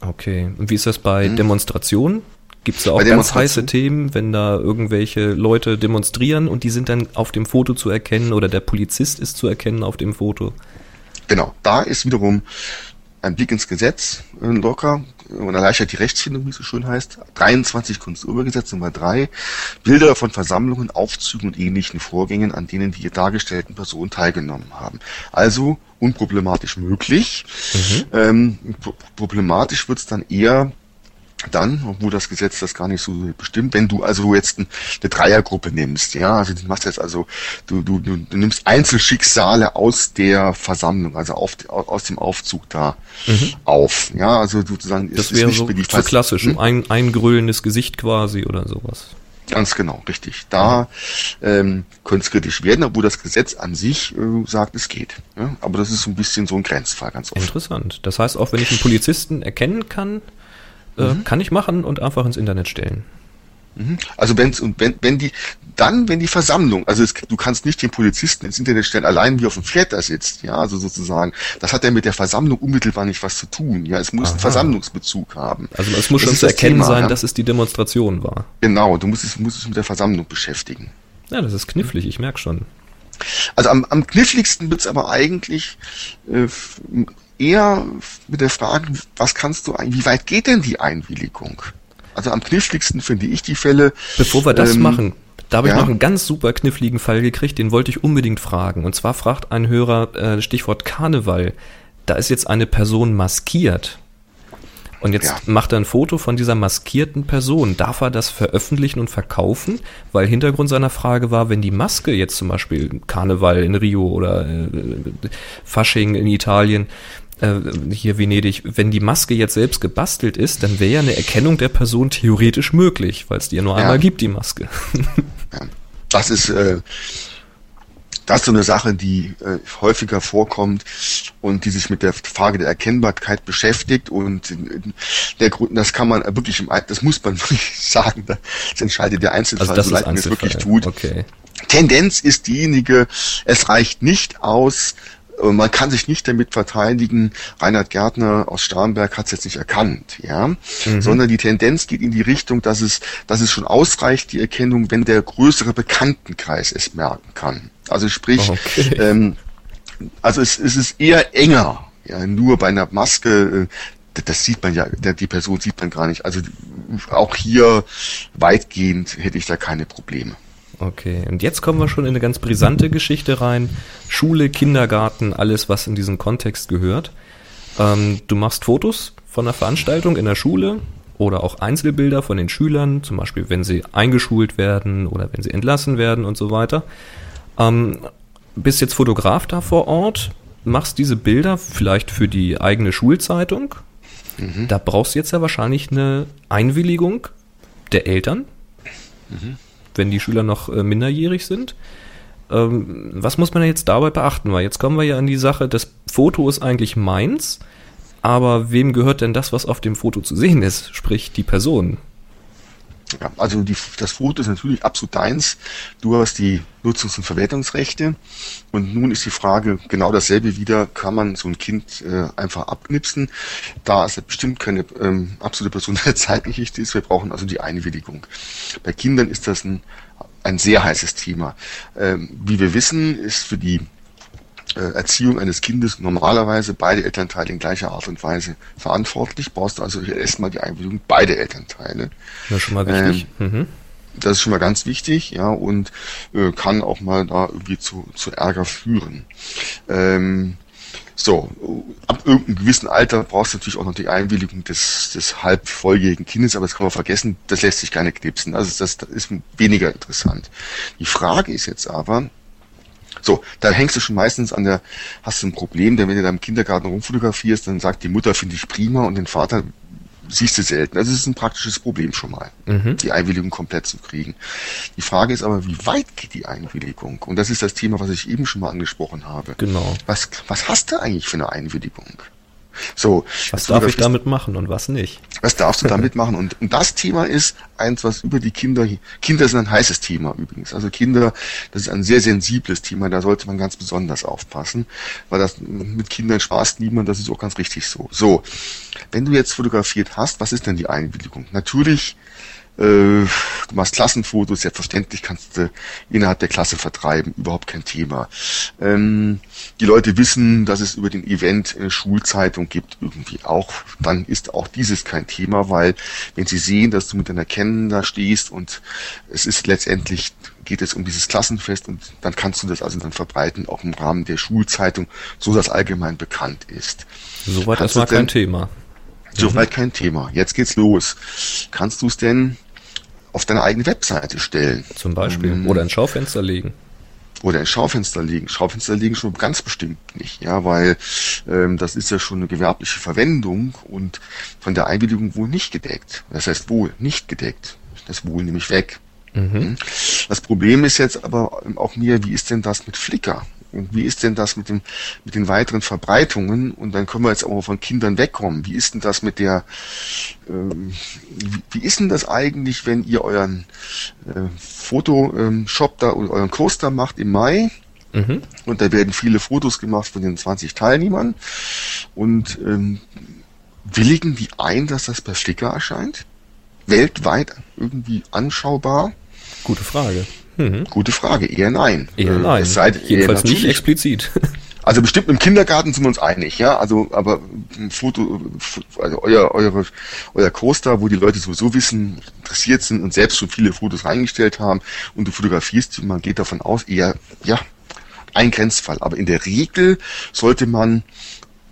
S4: Okay. Und wie ist das bei hm. Demonstrationen? Gibt es da auch ganz heiße Themen, wenn da irgendwelche Leute demonstrieren und die sind dann auf dem Foto zu erkennen oder der Polizist ist zu erkennen auf dem Foto?
S5: Genau, da ist wiederum ein Blick ins Gesetz äh, locker und erleichtert die Rechtsfindung, wie es so schön heißt. 23 Kunsturhebergesetz Nummer 3. Bilder von Versammlungen, Aufzügen und ähnlichen Vorgängen, an denen die dargestellten Personen teilgenommen haben. Also unproblematisch möglich. Mhm. Ähm, problematisch wird es dann eher, dann, obwohl das Gesetz das gar nicht so bestimmt, wenn du also jetzt eine Dreiergruppe nimmst, ja, also du machst jetzt also, du, du, du, du nimmst Einzelschicksale aus der Versammlung, also auf, aus dem Aufzug da mhm. auf, ja, also sozusagen
S4: das wäre so, so klassisch, hm? ein, ein grüllendes Gesicht quasi oder sowas.
S5: Ganz genau, richtig. Da ähm, könnte es kritisch werden, obwohl das Gesetz an sich äh, sagt, es geht. Ja? Aber das ist so ein bisschen so ein Grenzfall ganz
S4: oft. Interessant. Das heißt, auch wenn ich einen Polizisten erkennen kann, äh, mhm. Kann ich machen und einfach ins Internet stellen.
S5: Mhm. Also wenn's, und wenn, wenn die, dann, wenn die Versammlung, also es, du kannst nicht den Polizisten ins Internet stellen, allein wie auf dem Pferd da sitzt, ja, also sozusagen, das hat ja mit der Versammlung unmittelbar nicht was zu tun, ja, es muss Aha. einen Versammlungsbezug haben.
S4: Also es muss das schon zu erkennen Thema, sein, ja? dass es die Demonstration war.
S5: Genau, du musst es, musst es mit der Versammlung beschäftigen.
S4: Ja, das ist knifflig, ich merke schon.
S5: Also am, am kniffligsten wird's aber eigentlich äh, eher mit der Frage, was kannst du, wie weit geht denn die Einwilligung? Also am kniffligsten finde ich die Fälle.
S4: Bevor wir das ähm, machen, da habe ich ja? noch einen ganz super kniffligen Fall gekriegt, den wollte ich unbedingt fragen. Und zwar fragt ein Hörer äh, Stichwort Karneval. Da ist jetzt eine Person maskiert. Und jetzt ja. macht er ein Foto von dieser maskierten Person. Darf er das veröffentlichen und verkaufen? Weil Hintergrund seiner Frage war, wenn die Maske jetzt zum Beispiel Karneval in Rio oder äh, Fasching in Italien, äh, hier Venedig, wenn die Maske jetzt selbst gebastelt ist, dann wäre ja eine Erkennung der Person theoretisch möglich, weil es die ja nur einmal gibt, die Maske.
S5: ja. Das ist äh, das ist so eine Sache, die äh, häufiger vorkommt und die sich mit der Frage der Erkennbarkeit beschäftigt und der Grund, das kann man wirklich im, das muss man wirklich sagen, das entscheidet der Einzelfall,
S4: also so leid
S5: man
S4: es
S5: wirklich tut.
S4: Okay.
S5: Tendenz ist diejenige, es reicht nicht aus, man kann sich nicht damit verteidigen, Reinhard Gärtner aus Starnberg hat es jetzt nicht erkannt, ja, mhm. sondern die Tendenz geht in die Richtung, dass es, dass es schon ausreicht, die Erkennung, wenn der größere Bekanntenkreis es merken kann. Also sprich, okay. ähm, also es, es ist eher enger, ja, nur bei einer Maske, äh, das sieht man ja, die Person sieht man gar nicht. Also auch hier weitgehend hätte ich da keine Probleme.
S4: Okay, und jetzt kommen wir schon in eine ganz brisante Geschichte rein. Schule, Kindergarten, alles, was in diesen Kontext gehört. Ähm, du machst Fotos von einer Veranstaltung in der Schule oder auch Einzelbilder von den Schülern, zum Beispiel wenn sie eingeschult werden oder wenn sie entlassen werden und so weiter. Ähm, bist jetzt Fotograf da vor Ort, machst diese Bilder vielleicht für die eigene Schulzeitung. Mhm. Da brauchst du jetzt ja wahrscheinlich eine Einwilligung der Eltern. Mhm wenn die Schüler noch äh, minderjährig sind. Ähm, was muss man jetzt dabei beachten? Weil jetzt kommen wir ja an die Sache, das Foto ist eigentlich meins, aber wem gehört denn das, was auf dem Foto zu sehen ist? Sprich, die Person.
S5: Ja, also die, das Foto ist natürlich absolut deins. Du hast die Nutzungs- und Verwertungsrechte. Und nun ist die Frage genau dasselbe wieder, kann man so ein Kind äh, einfach abknipsen, da es bestimmt keine ähm, absolute personelle Zeitgeschichte ist. Wir brauchen also die Einwilligung. Bei Kindern ist das ein, ein sehr heißes Thema. Ähm, wie wir wissen, ist für die Erziehung eines Kindes normalerweise beide Elternteile in gleicher Art und Weise verantwortlich. Brauchst du also erstmal die Einwilligung beide Elternteile.
S4: Das ist schon mal wichtig. Ähm, mhm.
S5: Das ist schon mal ganz wichtig, ja, und äh, kann auch mal da irgendwie zu, zu Ärger führen. Ähm, so, ab irgendeinem gewissen Alter brauchst du natürlich auch noch die Einwilligung des, des halb volljährigen Kindes, aber das kann man vergessen, das lässt sich gar nicht knipsen. Also das, das ist weniger interessant. Die Frage ist jetzt aber, so, da hängst du schon meistens an der, hast du ein Problem, denn wenn du da im Kindergarten rumfotografierst, dann sagt die Mutter, finde ich prima und den Vater siehst du selten. Also es ist ein praktisches Problem schon mal, mhm. die Einwilligung komplett zu kriegen. Die Frage ist aber, wie weit geht die Einwilligung? Und das ist das Thema, was ich eben schon mal angesprochen habe.
S4: Genau.
S5: Was, was hast du eigentlich für eine Einwilligung? So.
S4: Was darf ich damit machen und was nicht?
S5: Was darfst du damit machen? Und, und das Thema ist eins, was über die Kinder, Kinder sind ein heißes Thema übrigens. Also Kinder, das ist ein sehr sensibles Thema, da sollte man ganz besonders aufpassen, weil das mit Kindern spaßt niemand, das ist auch ganz richtig so. So. Wenn du jetzt fotografiert hast, was ist denn die Einwilligung? Natürlich du machst Klassenfotos, selbstverständlich kannst du innerhalb der Klasse vertreiben, überhaupt kein Thema. Ähm, die Leute wissen, dass es über den Event eine Schulzeitung gibt, irgendwie auch, dann ist auch dieses kein Thema, weil wenn sie sehen, dass du mit deiner Kennen da stehst und es ist letztendlich geht es um dieses Klassenfest und dann kannst du das also dann verbreiten, auch im Rahmen der Schulzeitung, so dass allgemein bekannt ist.
S4: Soweit erstmal kein Thema.
S5: Soweit kein Thema. Jetzt geht's los. Kannst du es denn auf deine eigene Webseite stellen?
S4: Zum Beispiel.
S5: Mhm.
S4: Oder ein Schaufenster legen.
S5: oder ein Schaufenster legen. Schaufenster legen schon ganz bestimmt nicht, ja, weil ähm, das ist ja schon eine gewerbliche Verwendung und von der Einwilligung wohl nicht gedeckt. Das heißt wohl nicht gedeckt. Das wohl nämlich weg. Mhm. Das Problem ist jetzt aber auch mir, wie ist denn das mit Flickr? Und wie ist denn das mit dem, mit den weiteren Verbreitungen? Und dann können wir jetzt auch von Kindern wegkommen. Wie ist denn das mit der, ähm, wie, wie ist denn das eigentlich, wenn ihr euren äh, Fotoshop da oder euren Kurs da macht im Mai?
S4: Mhm.
S5: Und da werden viele Fotos gemacht von den 20 Teilnehmern. Und ähm, willigen die ein, dass das bei Flickr erscheint? Weltweit irgendwie anschaubar?
S4: Gute Frage. Mhm.
S5: Gute Frage. Eher nein.
S4: Eher
S5: Äh,
S4: nein.
S5: Es sei,
S4: Jedenfalls
S5: äh,
S4: nicht explizit.
S5: Also bestimmt im Kindergarten sind wir uns einig, ja. Also, aber ein Foto, also euer, eure, euer Kurs da, wo die Leute sowieso wissen, interessiert sind und selbst schon viele Fotos reingestellt haben und du fotografierst, man geht davon aus, eher, ja, ein Grenzfall. Aber in der Regel sollte man,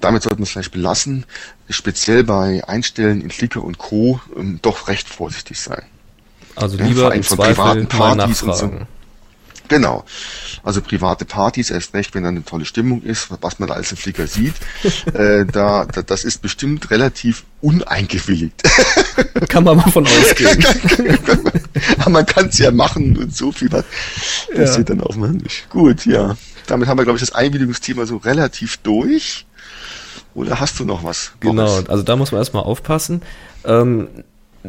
S5: damit sollte man es vielleicht belassen, speziell bei Einstellen in Flickr und Co. ähm, doch recht vorsichtig sein.
S4: Also
S5: Ja,
S4: lieber im
S5: von privaten
S4: mal
S5: Partys und so. Genau. Also private Partys, erst recht, wenn dann eine tolle Stimmung ist, was man da als im Flickr sieht, äh, da, da, das ist bestimmt relativ uneingewilligt.
S4: Kann man mal von ausgehen.
S5: Aber man kann es ja machen und so viel was passiert dann auf dem Handisch. Gut, ja. Damit haben wir, glaube ich, das Einwilligungsthema so relativ durch. Oder hast du noch was?
S4: Genau,
S5: Boris?
S4: also da muss man erstmal aufpassen. Ähm,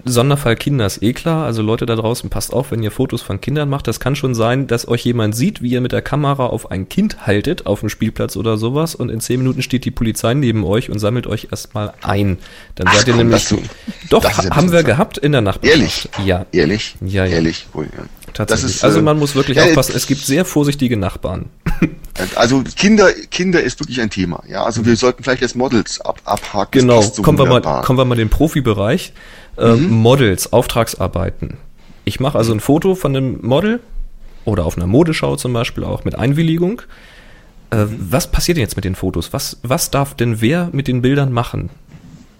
S4: Sonderfall Kinder ist eh klar. Also Leute da draußen, passt auf, wenn ihr Fotos von Kindern macht. Das kann schon sein, dass euch jemand sieht, wie ihr mit der Kamera auf ein Kind haltet, auf dem Spielplatz oder sowas, und in zehn Minuten steht die Polizei neben euch und sammelt euch erstmal ein. Dann
S5: Ach
S4: seid ihr
S5: komm,
S4: nämlich.
S5: so-
S4: Doch, ha- haben wir gehabt in der Nachbarschaft.
S5: Ehrlich?
S4: Ja.
S5: Ehrlich?
S4: Ja, ja.
S5: Ehrlich, wohl, ja.
S4: Tatsächlich.
S5: Ist,
S4: also
S5: äh,
S4: man muss wirklich
S5: ja,
S4: aufpassen. Es gibt sehr vorsichtige Nachbarn.
S5: Also Kinder, Kinder ist wirklich ein Thema. Ja, also wir sollten vielleicht jetzt Models ab, abhaken.
S4: Genau, kommen wir, mal, kommen wir mal in den Profibereich. Äh, Models, Auftragsarbeiten. Ich mache also ein Foto von einem Model oder auf einer Modeschau zum Beispiel auch mit Einwilligung. Äh, Was passiert denn jetzt mit den Fotos? Was, was darf denn wer mit den Bildern machen?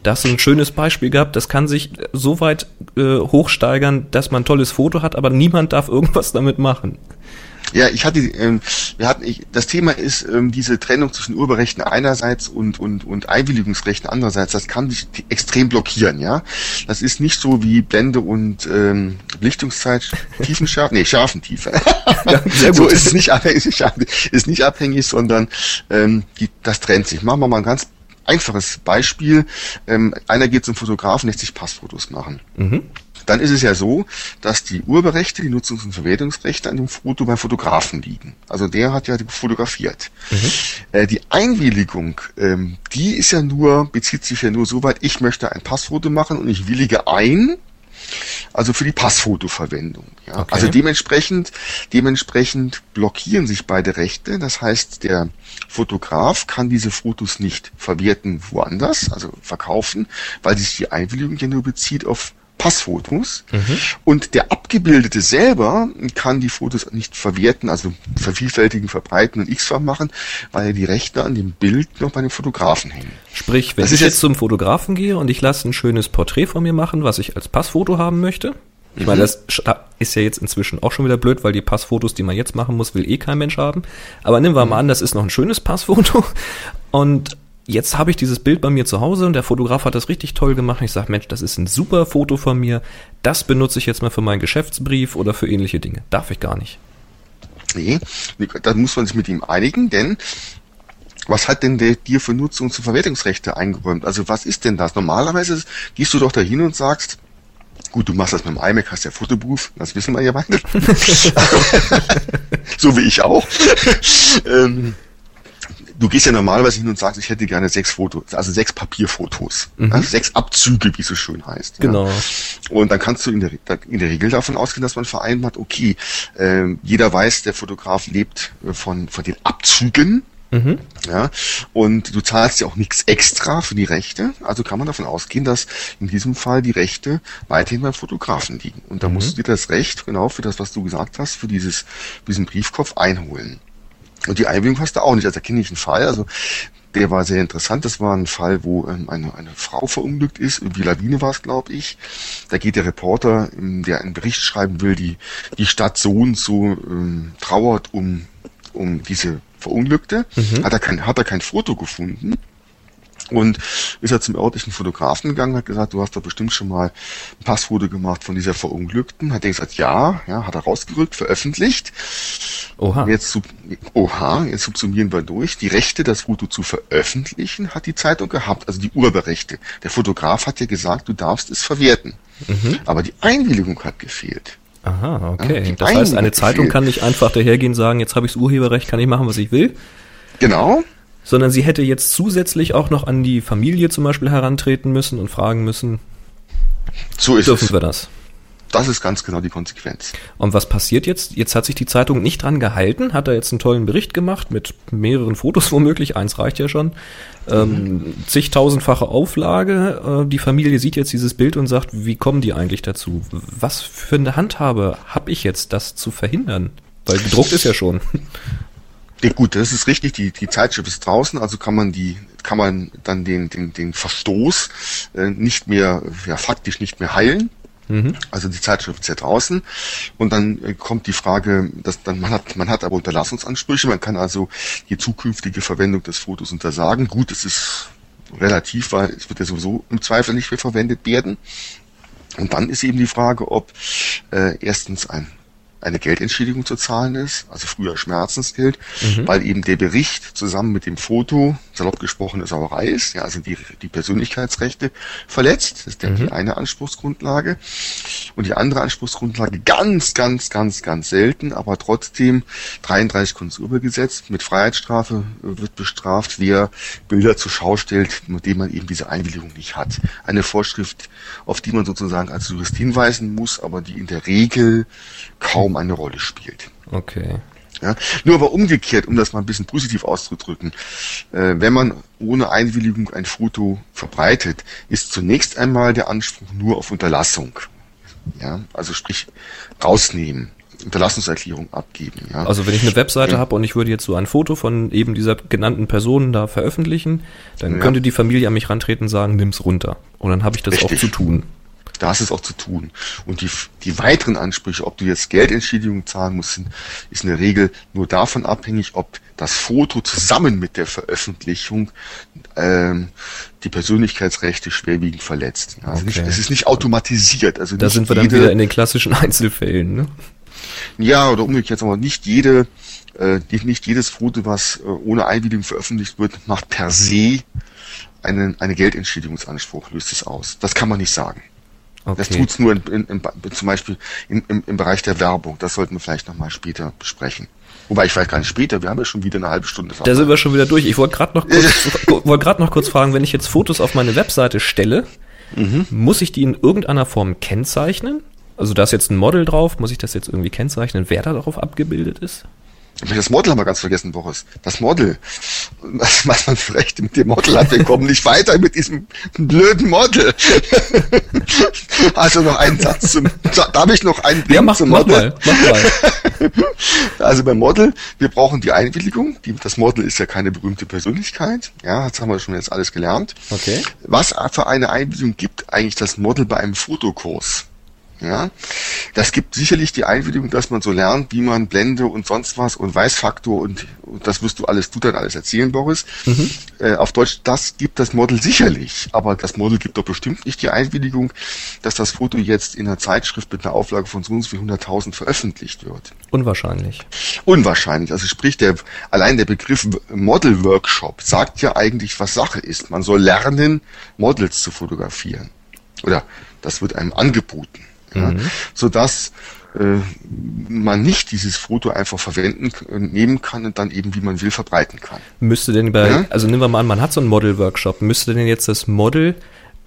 S4: Da hast du ein schönes Beispiel gehabt, das kann sich so weit äh, hochsteigern, dass man ein tolles Foto hat, aber niemand darf irgendwas damit machen.
S5: Ja, ich hatte, ähm, wir hatten, ich, das Thema ist ähm, diese Trennung zwischen Urheberrechten einerseits und und und Einwilligungsrechten andererseits. Das kann sich extrem blockieren, ja. Das ist nicht so wie Blende und ähm, Belichtungszeit, Tiefenschärfe, nee, Schärfentiefe.
S4: sehr
S5: so ist es nicht abhängig, ist nicht abhängig, sondern ähm, die, das trennt sich. Machen wir mal ein ganz einfaches Beispiel. Ähm, einer geht zum Fotografen, lässt sich Passfotos machen dann ist es ja so, dass die Urheberrechte, die Nutzungs- und Verwertungsrechte an dem Foto beim Fotografen liegen. Also der hat ja fotografiert. Äh, die Einwilligung, ähm, die ist ja nur, bezieht sich ja nur so weit, ich möchte ein Passfoto machen und ich willige ein, also für die Passfotoverwendung. Ja.
S4: Okay.
S5: Also dementsprechend, dementsprechend blockieren sich beide Rechte. Das heißt, der Fotograf kann diese Fotos nicht verwerten woanders, also verkaufen, weil sich die Einwilligung ja nur bezieht auf Passfotos. Und der Abgebildete selber kann die Fotos nicht verwerten, also vervielfältigen, verbreiten und x-fach machen, weil die Rechte an dem Bild noch bei dem Fotografen hängen.
S4: Sprich, wenn
S5: Das
S4: ich jetzt
S5: jetzt-
S4: zum Fotografen gehe und ich lasse ein schönes Porträt von mir machen, was ich als Passfoto haben möchte. Ich
S5: Mhm.
S4: meine, das sta- ist ja jetzt inzwischen auch schon wieder blöd, weil die Passfotos, die man jetzt machen muss, will eh kein Mensch haben. Aber nehmen wir
S5: Mhm.
S4: mal an, das ist noch ein schönes Passfoto. Und jetzt habe ich dieses Bild bei mir zu Hause und der Fotograf hat das richtig toll gemacht. Ich sage, Mensch, das ist ein super Foto von mir. Das benutze ich jetzt mal für meinen Geschäftsbrief oder für ähnliche Dinge. Darf ich gar nicht.
S5: Nee, da muss man sich mit ihm einigen, denn was hat denn der dir für Nutzungs- und Verwertungsrechte eingeräumt? Also was ist denn das? Normalerweise gehst du doch dahin und sagst, gut, du machst das mit dem iMac, hast ja Fotoberuf, das wissen wir ja beide. so wie ich auch. ähm, du gehst ja normalerweise hin und sagst, ich hätte gerne sechs Fotos, also sechs Papierfotos, also sechs Abzüge, wie es so schön heißt.
S4: Genau.
S5: Ja. Und dann kannst du in der, in der Regel davon ausgehen, dass man vereinbart, okay, ähm, jeder weiß, der Fotograf lebt äh, von, von den Abzügen. Ja, und du zahlst ja auch nichts extra für die Rechte, also kann man davon ausgehen, dass in diesem Fall die Rechte weiterhin beim Fotografen liegen. Und da musst du dir das Recht, genau für das, was du gesagt hast, für dieses, für diesen Briefkopf einholen. Und die Einwilligung hast du auch nicht. Also da kenne ich einen Fall. Also Der war sehr interessant. Das war ein Fall, wo ähm, eine, eine Frau verunglückt ist. Irgendwie Lawine war es, glaube ich. Da geht der Reporter, ähm, der einen Bericht schreiben will, die, die Stadt so und so ähm, trauert um, um diese Verunglückte. Mhm. Hat, er kein, hat er kein Foto gefunden. Und ist er zum örtlichen Fotografen gegangen, hat gesagt, du hast doch bestimmt schon mal ein Passfoto gemacht von dieser Verunglückten. Hat er gesagt, ja, ja, hat er rausgerückt, veröffentlicht. Oha. Jetzt, oha, jetzt subsumieren wir durch. Die Rechte, das Foto zu veröffentlichen, hat die Zeitung gehabt, also die Urheberrechte. Der Fotograf hat ja gesagt, du darfst es verwerten. Mhm. Aber die Einwilligung hat gefehlt.
S4: Aha, okay. Ja, das heißt, eine Zeitung gefehlt. kann nicht einfach dahergehen und sagen, jetzt habe ich das Urheberrecht, kann ich machen, was ich will.
S5: Genau
S4: sondern sie hätte jetzt zusätzlich auch noch an die Familie zum Beispiel herantreten müssen und fragen müssen,
S5: so ist
S4: dürfen es. wir das?
S5: Das ist ganz genau die Konsequenz.
S4: Und was passiert jetzt? Jetzt hat sich die Zeitung nicht dran gehalten, hat er jetzt einen tollen Bericht gemacht mit mehreren Fotos womöglich, eins reicht ja schon, ähm, zigtausendfache Auflage. Äh, die Familie sieht jetzt dieses Bild und sagt, wie kommen die eigentlich dazu? Was für eine Handhabe habe ich jetzt, das zu verhindern? Weil gedruckt ist ja schon.
S5: Ja, gut, das ist richtig. Die, die Zeitschrift ist draußen, also kann man die, kann man dann den, den, den Verstoß äh, nicht mehr, ja, faktisch nicht mehr heilen. Mhm. Also die Zeitschrift ist ja draußen und dann äh, kommt die Frage, dass dann man hat man hat aber Unterlassungsansprüche, man kann also die zukünftige Verwendung des Fotos untersagen. Gut, es ist relativ, weil es wird ja sowieso im Zweifel nicht mehr verwendet werden. Und dann ist eben die Frage, ob äh, erstens ein eine Geldentschädigung zu zahlen ist, also früher Schmerzensgeld, mhm. weil eben der Bericht zusammen mit dem Foto, salopp gesprochen, eine Sauerei ist, ja, also die, die Persönlichkeitsrechte verletzt. Das ist mhm. die eine Anspruchsgrundlage. Und die andere Anspruchsgrundlage, ganz, ganz, ganz, ganz selten, aber trotzdem 33 Kunsturhebergesetz mit Freiheitsstrafe wird bestraft, wer Bilder zur Schau stellt, mit denen man eben diese Einwilligung nicht hat. Eine Vorschrift, auf die man sozusagen als Jurist hinweisen muss, aber die in der Regel kaum eine Rolle spielt.
S4: Okay.
S5: Ja, nur aber umgekehrt, um das mal ein bisschen positiv auszudrücken, äh, wenn man ohne Einwilligung ein Foto verbreitet, ist zunächst einmal der Anspruch nur auf Unterlassung. Ja, also sprich rausnehmen. Unterlassungserklärung abgeben. Ja.
S4: Also wenn ich eine Webseite ja. habe und ich würde jetzt so ein Foto von eben dieser genannten Person da veröffentlichen, dann ja. könnte die Familie an mich rantreten und sagen, nimm's runter. Und dann habe ich das Richtig. auch zu tun
S5: da hast es auch zu tun. Und die, die weiteren Ansprüche, ob du jetzt Geldentschädigung zahlen musst, sind, ist in der Regel nur davon abhängig, ob das Foto zusammen mit der Veröffentlichung ähm, die Persönlichkeitsrechte schwerwiegend verletzt. Also okay. nicht, es ist nicht automatisiert. Also
S4: da sind wir dann wieder in den klassischen Einzelfällen. Ne?
S5: Ja, oder umgekehrt, aber nicht jede, äh, nicht jedes Foto, was äh, ohne Einwilligung veröffentlicht wird, macht per se einen, eine Geldentschädigungsanspruch, löst es aus. Das kann man nicht sagen. Okay. Das tut's nur in, in, in, zum Beispiel im, im Bereich der Werbung. Das sollten wir vielleicht nochmal später besprechen. Wobei ich weiß gar nicht später, wir haben ja schon wieder eine halbe Stunde.
S4: Da sind wir schon wieder durch. Ich wollte gerade noch, kurz, wollt grad noch kurz fragen, wenn ich jetzt Fotos auf meine Webseite stelle, mhm. muss ich die in irgendeiner Form kennzeichnen? Also da ist jetzt ein Model drauf, muss ich das jetzt irgendwie kennzeichnen, wer da darauf abgebildet ist?
S5: Das Model haben wir ganz vergessen, Boris. Das Model. Was man vielleicht mit dem Model hat, wir kommen nicht weiter mit diesem blöden Model. also noch einen Satz zum, darf ich noch einen
S4: Blick ja, mach, zum mach Model? Mal, mach
S5: mal. Also beim Model, wir brauchen die Einwilligung. Die, das Model ist ja keine berühmte Persönlichkeit. Ja, das haben wir schon jetzt alles gelernt.
S4: Okay.
S5: Was für eine Einwilligung gibt eigentlich das Model bei einem Fotokurs? Ja, das gibt sicherlich die Einwilligung, dass man so lernt, wie man Blende und sonst was und Weißfaktor und, und das wirst du alles, du dann alles erzählen, Boris. Mhm. Äh, auf Deutsch, das gibt das Model sicherlich, aber das Model gibt doch bestimmt nicht die Einwilligung, dass das Foto jetzt in einer Zeitschrift mit einer Auflage von so und so 100.000 veröffentlicht wird.
S4: Unwahrscheinlich.
S5: Unwahrscheinlich. Also sprich, der, allein der Begriff Model Workshop sagt ja eigentlich, was Sache ist. Man soll lernen, Models zu fotografieren. Oder das wird einem angeboten ja, mhm. sodass äh, man nicht dieses Foto einfach verwenden, nehmen kann und dann eben, wie man will, verbreiten kann.
S4: Müsste denn bei, ja? also nehmen wir mal an, man hat so einen Model-Workshop, müsste denn jetzt das Model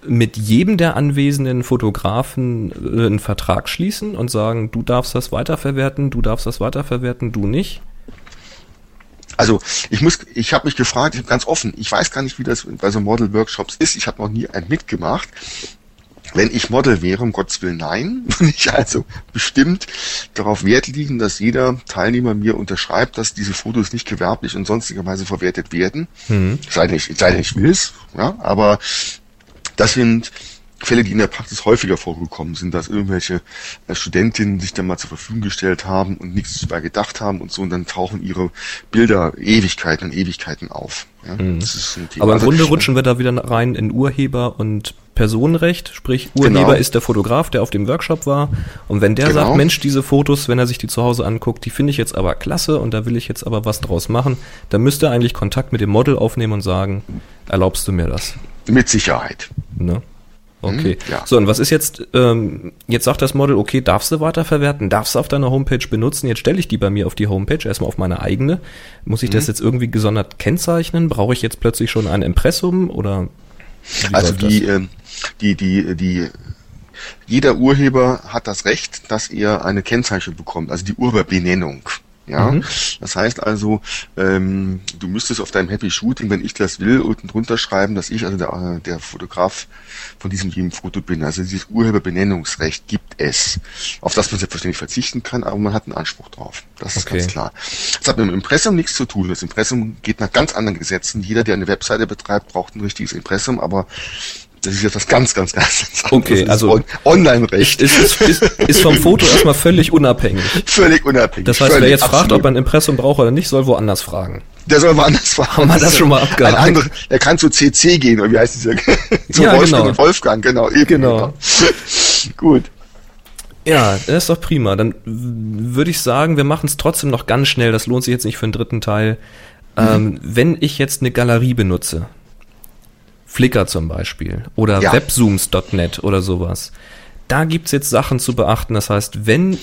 S4: mit jedem der anwesenden Fotografen äh, einen Vertrag schließen und sagen, du darfst das weiterverwerten, du darfst das weiterverwerten, du nicht?
S5: Also ich muss, ich habe mich gefragt, ganz offen, ich weiß gar nicht, wie das bei so Model-Workshops ist. Ich habe noch nie einen mitgemacht. Wenn ich Model wäre, um Gottes Willen nein, würde ich also bestimmt darauf Wert liegen, dass jeder Teilnehmer mir unterschreibt, dass diese Fotos nicht gewerblich und sonstigerweise verwertet werden. Mhm. Sei denn, ich, sei denn, ich will es. Ja, aber das sind Fälle, die in der Praxis häufiger vorgekommen sind, dass irgendwelche äh, Studentinnen sich dann mal zur Verfügung gestellt haben und nichts dabei gedacht haben und so und dann tauchen ihre Bilder Ewigkeiten und Ewigkeiten auf. Ja,
S4: mhm. Aber im Grunde rutschen wir da wieder rein in Urheber und Personenrecht, sprich Urheber genau. ist der Fotograf, der auf dem Workshop war und wenn der genau. sagt, Mensch, diese Fotos, wenn er sich die zu Hause anguckt, die finde ich jetzt aber klasse und da will ich jetzt aber was draus machen, dann müsste er eigentlich Kontakt mit dem Model aufnehmen und sagen, erlaubst du mir das?
S5: Mit Sicherheit.
S4: Ne? Okay. Hm, ja. So, und was ist jetzt, ähm, jetzt sagt das Model, okay, darfst du weiterverwerten, darfst du auf deiner Homepage benutzen, jetzt stelle ich die bei mir auf die Homepage, erstmal auf meine eigene. Muss ich mhm. das jetzt irgendwie gesondert kennzeichnen? Brauche ich jetzt plötzlich schon ein Impressum oder?
S5: Also die, äh, die, die, die, jeder Urheber hat das Recht, dass er eine Kennzeichnung bekommt, also die Urheberbenennung. Ja, mhm. das heißt also, ähm, du müsstest auf deinem Happy Shooting, wenn ich das will, unten drunter schreiben, dass ich also der, der Fotograf von diesem jedem Foto bin. Also dieses Urheberbenennungsrecht gibt es, auf das man selbstverständlich verzichten kann, aber man hat einen Anspruch drauf. Das ist okay. ganz klar. Das hat mit dem Impressum nichts zu tun. Das Impressum geht nach ganz anderen Gesetzen. Jeder, der eine Webseite betreibt, braucht ein richtiges Impressum, aber das ist jetzt was ganz, ganz, ganz
S4: Okay, also Online-Recht. Ist, ist, ist, vom Foto erstmal völlig unabhängig.
S5: Völlig unabhängig.
S4: Das heißt, wer jetzt absolut. fragt, ob er ein Impressum braucht oder nicht, soll woanders fragen.
S5: Der soll woanders fragen.
S4: Haben wir das schon mal abgehakt? Ein anderer,
S5: er kann zu CC gehen, oder wie heißt es ja? zu
S4: ja, Wolfgang genau.
S5: Wolfgang, genau.
S4: Eben, genau. genau. Gut. Ja, das ist doch prima. Dann würde ich sagen, wir machen es trotzdem noch ganz schnell. Das lohnt sich jetzt nicht für den dritten Teil. Mhm. Ähm, wenn ich jetzt eine Galerie benutze, Flickr zum Beispiel oder ja. webzooms.net oder sowas. Da gibt's jetzt Sachen zu beachten. Das heißt, wenn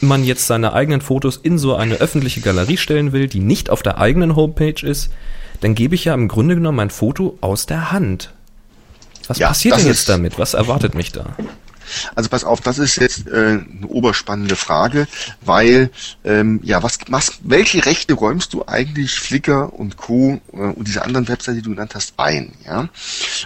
S4: man jetzt seine eigenen Fotos in so eine öffentliche Galerie stellen will, die nicht auf der eigenen Homepage ist, dann gebe ich ja im Grunde genommen mein Foto aus der Hand. Was ja, passiert denn jetzt damit? Was erwartet mich da?
S5: Also pass auf, das ist jetzt äh, eine oberspannende Frage, weil ähm, ja, was, was, welche Rechte räumst du eigentlich Flickr und Co. Äh, und diese anderen Webseiten, die du genannt hast, ein? Ja,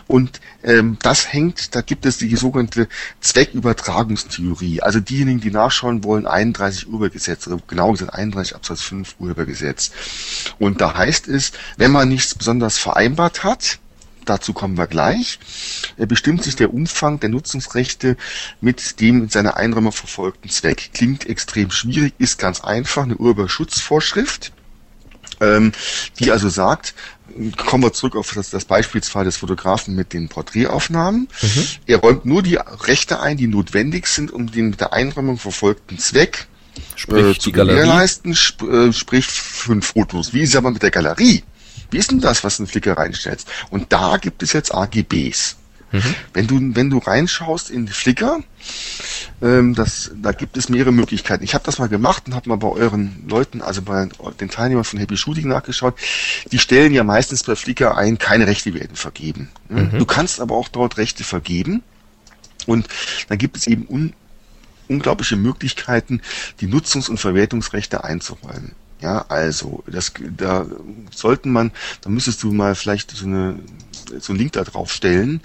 S5: und ähm, das hängt, da gibt es die sogenannte Zweckübertragungstheorie. Also diejenigen, die nachschauen wollen, 31 Urhebergesetz, oder genau gesagt 31 Absatz 5 Urhebergesetz. Und da heißt es, wenn man nichts besonders vereinbart hat, dazu kommen wir gleich, bestimmt sich der Umfang der Nutzungsrechte mit dem in seiner Einräumung verfolgten Zweck. Klingt extrem schwierig, ist ganz einfach, eine Urheberschutzvorschrift, ähm, die also sagt, kommen wir zurück auf das, das Beispielsfall des Fotografen mit den Porträtaufnahmen. Mhm. Er räumt nur die Rechte ein, die notwendig sind, um den mit der Einräumung verfolgten Zweck
S4: sprich,
S5: äh, zu gewährleisten, sp äh, sprich fünf Fotos. Wie ist es aber mit der Galerie? Wie ist denn das, was du in Flickr reinstellst? Und da gibt es jetzt AGBs. Mhm. Wenn du wenn du reinschaust in Flickr, ähm, das, da gibt es mehrere Möglichkeiten. Ich habe das mal gemacht und habe mal bei euren Leuten, also bei den Teilnehmern von Happy Shooting nachgeschaut. Die stellen ja meistens bei Flickr ein, keine Rechte werden vergeben. Mhm. Du kannst aber auch dort Rechte vergeben und dann gibt es eben un unglaubliche Möglichkeiten, die Nutzungs- und Verwertungsrechte einzuräumen. Ja, also, das, da sollten man, da müsstest du mal vielleicht so eine, so einen Link da drauf stellen,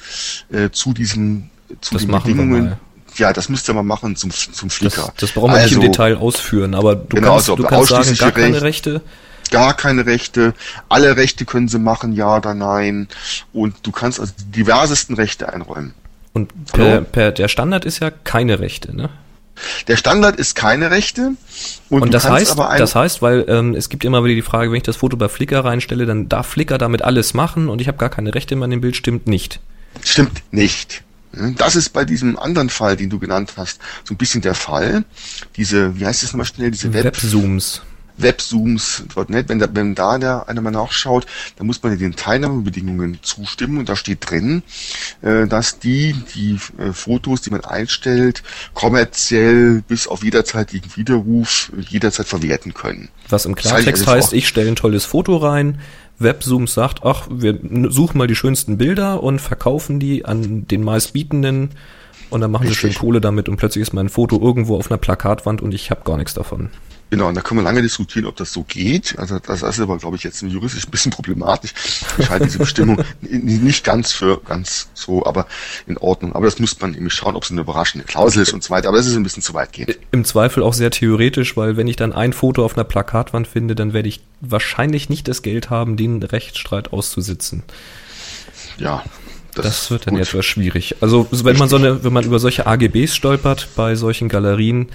S5: äh, zu diesem, zu
S4: das den Bedingungen.
S5: Ja, das müsst ihr mal machen zum, zum Flickr.
S4: Das, das brauchen wir also, nicht im also Detail ausführen, aber du genau, kannst, so, du kannst sagen, gar keine Rechte.
S5: Gar keine Rechte. Alle Rechte können sie machen, ja oder nein. Und du kannst also die diversesten Rechte einräumen.
S4: Und per, per, der Standard ist ja keine Rechte, ne?
S5: Der Standard ist keine Rechte.
S4: Und, und das heißt, das heißt, weil ähm, es gibt immer wieder die Frage, wenn ich das Foto bei Flickr reinstelle, dann darf Flickr damit alles machen und ich habe gar keine Rechte mehr an dem Bild. Stimmt nicht.
S5: Stimmt nicht. Das ist bei diesem anderen Fall, den du genannt hast, so ein bisschen der Fall. Diese, wie heißt es nochmal schnell, diese
S4: Web Webzooms.
S5: Webzooms.net, wenn da, wenn da der einer mal nachschaut, dann muss man den Teilnahmebedingungen zustimmen und da steht drin, äh, dass die, die äh, Fotos, die man einstellt, kommerziell bis auf jederzeitigen Widerruf jederzeit verwerten können.
S4: Was im Klartext das heißt, heißt ich stelle ein tolles Foto rein, Webzooms sagt, ach, wir suchen mal die schönsten Bilder und verkaufen die an den meistbietenden und dann machen Richtig. sie schön Kohle damit und plötzlich ist mein Foto irgendwo auf einer Plakatwand und ich habe gar nichts davon.
S5: Genau, und da können wir lange diskutieren, ob das so geht. Also das ist aber, glaube ich, jetzt juristisch ein bisschen problematisch. Ich halte diese Bestimmung nicht ganz für ganz so, aber in Ordnung. Aber das muss man eben schauen, ob es eine überraschende Klausel ist und so weiter. Aber das ist ein bisschen zu weit geht.
S4: Im Zweifel auch sehr theoretisch, weil wenn ich dann ein Foto auf einer Plakatwand finde, dann werde ich wahrscheinlich nicht das Geld haben, den Rechtsstreit auszusitzen.
S5: Ja,
S4: das, das, wird dann gut. etwas schwierig. Also wenn man so eine, wenn man über solche AGBs stolpert bei solchen Galerien,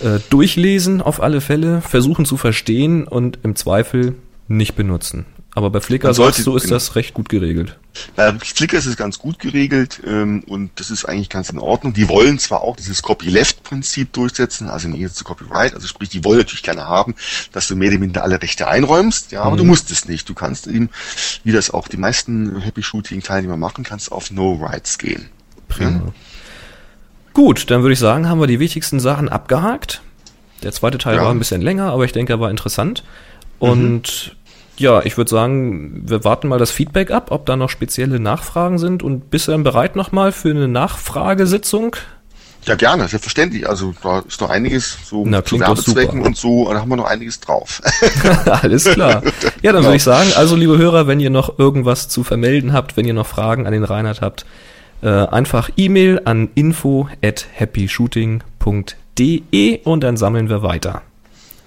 S4: äh, durchlesen auf alle Fälle, versuchen zu verstehen und im Zweifel nicht benutzen. Aber bei Flickr sollte, so ist genau. das recht gut geregelt.
S5: Bei Flickr ist es ganz gut geregelt ähm, und das ist eigentlich ganz in Ordnung. Die wollen zwar auch dieses Copyleft-Prinzip durchsetzen, also im Gegensatz zu Copyright, also sprich, die wollen natürlich gerne haben, dass du mehr oder minder alle Rechte einräumst, ja, aber mhm. du musst es nicht. Du kannst eben, wie das auch die meisten Happy Shooting-Teilnehmer machen, kannst auf No Rights gehen.
S4: Prima. Ja? Gut, dann würde ich sagen, haben wir die wichtigsten Sachen abgehakt. Der zweite Teil ja. war ein bisschen länger, aber ich denke, er war interessant. Und mhm. ja, ich würde sagen, wir warten mal das Feedback ab, ob da noch spezielle Nachfragen sind. Und bist du dann bereit nochmal für eine Nachfragesitzung?
S5: Ja, gerne, selbstverständlich. Also da ist noch einiges so Na, zu Werbezwecken und so, da haben wir noch einiges drauf.
S4: Alles klar. Ja, dann würde ich sagen, also liebe Hörer, wenn ihr noch irgendwas zu vermelden habt, wenn ihr noch Fragen an den Reinhard habt, äh, einfach E-Mail an info at happyshooting.de und dann sammeln wir weiter.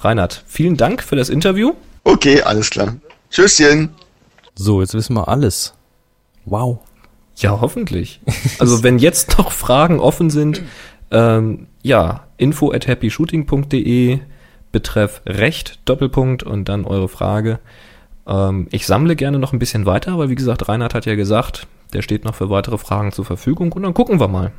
S4: Reinhard, vielen Dank für das Interview.
S5: Okay, alles klar. Tschüsschen.
S3: So, jetzt wissen wir alles. Wow.
S4: Ja, hoffentlich. Also wenn jetzt noch Fragen offen sind, ähm, ja, info at happyshooting.de betreff Recht, Doppelpunkt und dann eure Frage. Ähm, ich sammle gerne noch ein bisschen weiter, weil wie gesagt, Reinhard hat ja gesagt, der steht noch für weitere Fragen zur Verfügung und dann gucken wir mal.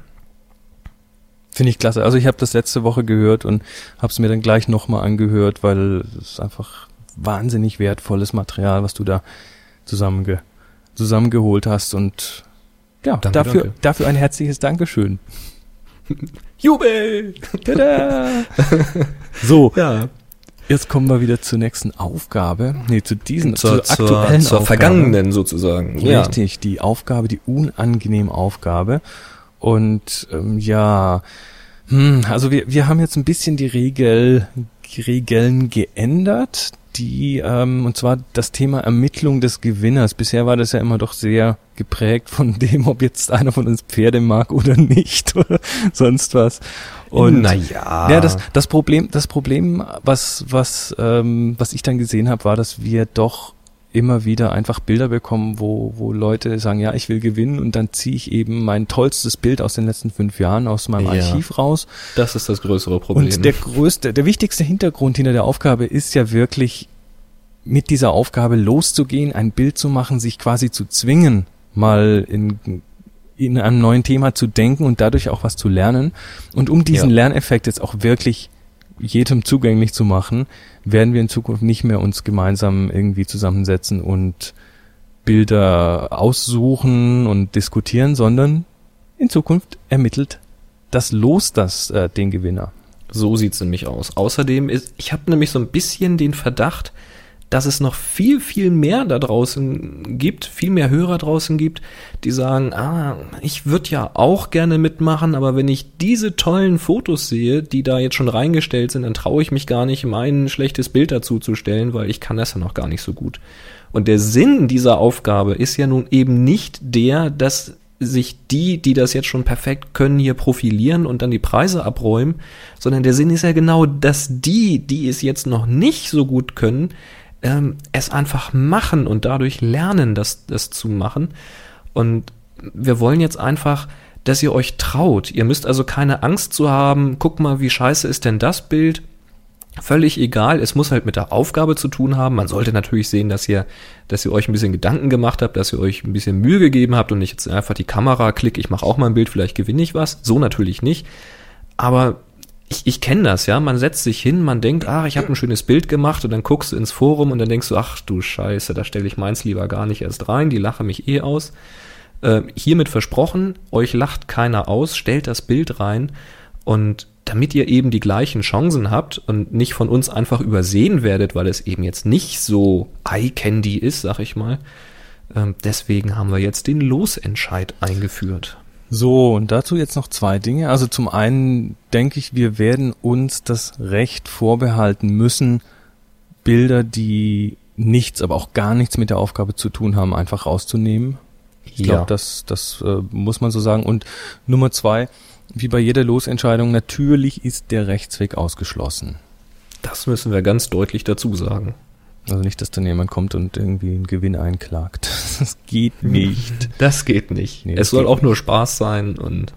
S3: Finde ich klasse. Also ich habe das letzte Woche gehört und habe es mir dann gleich nochmal angehört, weil es ist einfach wahnsinnig wertvolles Material, was du da zusammenge zusammengeholt hast und ja, danke, dafür, danke. dafür ein herzliches Dankeschön.
S4: Jubel!
S3: Tada! so, ja. Jetzt kommen wir wieder zur nächsten Aufgabe. Nee, zu diesen,
S4: zur, zur aktuellen zur, zur Aufgabe. vergangenen sozusagen.
S3: Richtig, ja. die Aufgabe, die unangenehme Aufgabe. Und ähm, ja, hm, also wir, wir haben jetzt ein bisschen die Regel, Regeln geändert die, ähm, und zwar das Thema Ermittlung des Gewinners. Bisher war das ja immer doch sehr geprägt von dem, ob jetzt einer von uns Pferde mag oder nicht oder sonst was. Und naja. Ja, das, das Problem, das Problem, was, was, ähm, was ich dann gesehen habe, war, dass wir doch immer wieder einfach Bilder bekommen, wo, wo Leute sagen, ja, ich will gewinnen und dann ziehe ich eben mein tollstes Bild aus den letzten fünf Jahren aus meinem ja, Archiv raus.
S4: Das ist das größere Problem.
S3: Und der größte, der wichtigste Hintergrund hinter der Aufgabe ist ja wirklich, mit dieser Aufgabe loszugehen, ein Bild zu machen, sich quasi zu zwingen, mal in, in einem neuen Thema zu denken und dadurch auch was zu lernen. Und um diesen ja. Lerneffekt jetzt auch wirklich jedem zugänglich zu machen, werden wir in Zukunft nicht mehr uns gemeinsam irgendwie zusammensetzen und Bilder aussuchen und diskutieren, sondern in Zukunft ermittelt das Los das äh, den Gewinner.
S4: So sieht's nämlich aus. Außerdem ist, ich habe nämlich so ein bisschen den Verdacht, dass es noch viel, viel mehr da draußen gibt, viel mehr Hörer draußen gibt, die sagen, ah, ich würde ja auch gerne mitmachen, aber wenn ich diese tollen Fotos sehe, die da jetzt schon reingestellt sind, dann traue ich mich gar nicht, mein schlechtes Bild dazu zu stellen, weil ich kann das ja noch gar nicht so gut. Und der Sinn dieser Aufgabe ist ja nun eben nicht der, dass sich die, die das jetzt schon perfekt können, hier profilieren und dann die Preise abräumen, sondern der Sinn ist ja genau, dass die, die es jetzt noch nicht so gut können, ähm, es einfach machen und dadurch lernen, das, das zu machen. Und wir wollen jetzt einfach, dass ihr euch traut. Ihr müsst also keine Angst zu haben, guck mal, wie scheiße ist denn das Bild. Völlig egal, es muss halt mit der Aufgabe zu tun haben. Man sollte natürlich sehen, dass ihr, dass ihr euch ein bisschen Gedanken gemacht habt, dass ihr euch ein bisschen Mühe gegeben habt und nicht jetzt einfach die Kamera klickt, ich mache auch mal ein Bild, vielleicht gewinne ich was. So natürlich nicht. Aber ich, ich kenne das, ja. Man setzt sich hin, man denkt, ach, ich habe ein schönes Bild gemacht und dann guckst du ins Forum und dann denkst du, ach du Scheiße, da stelle ich meins lieber gar nicht erst rein, die lachen mich eh aus. Äh, hiermit versprochen, euch lacht keiner aus, stellt das Bild rein und damit ihr eben die gleichen Chancen habt und nicht von uns einfach übersehen werdet, weil es eben jetzt nicht so Eye-Candy ist, sag ich mal, äh, deswegen haben wir jetzt den Losentscheid eingeführt.
S3: So, und dazu jetzt noch zwei Dinge. Also zum einen denke ich, wir werden uns das Recht vorbehalten müssen, Bilder, die nichts, aber auch gar nichts mit der Aufgabe zu tun haben, einfach rauszunehmen. Ich
S4: Ja.
S3: glaube, das, das äh, muss man so sagen. Und Nummer zwei, wie bei jeder Losentscheidung, natürlich ist der Rechtsweg ausgeschlossen.
S4: Das müssen wir ganz deutlich dazu sagen.
S3: Also nicht, dass dann jemand kommt und irgendwie einen Gewinn einklagt. Das geht nicht.
S4: Das geht nicht.
S3: Nee,
S4: es soll auch nur Spaß sein und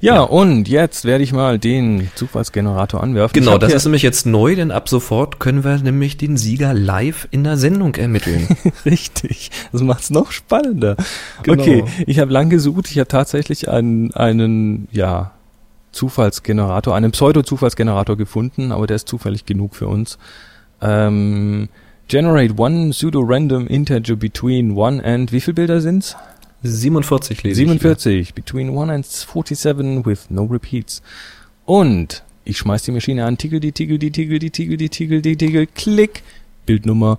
S3: Ja,
S4: Ja.
S3: und jetzt werde ich mal den Zufallsgenerator anwerfen.
S4: Genau, das ist nämlich jetzt neu, denn ab sofort können wir nämlich den Sieger live in der Sendung ermitteln.
S3: Richtig, das macht's noch spannender.
S4: Genau.
S3: Okay, ich habe lang gesucht, ich habe tatsächlich einen, einen, ja, Zufallsgenerator, einen Pseudo-Zufallsgenerator gefunden, aber der ist zufällig genug für uns. Ähm, generate one pseudo-random integer between one and, wie viele Bilder sind's?
S4: 47 lese ich
S3: 47, between 1 and 47 with no repeats. Und ich schmeiß die Maschine an, tigel die, tigel die, tigel die, tigel die, tigel die, tigel, klick, Bildnummer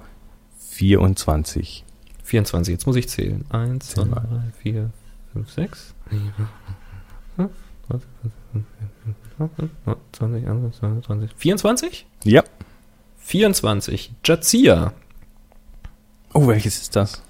S3: 24.
S4: hier. 24, jetzt muss ich zählen. 1, 2,
S3: Zähl mal.
S4: 3, 4, 5, 6. 20, 21, 24?
S3: Ja.
S4: 24. Jazia.
S3: Oh, welches ist das?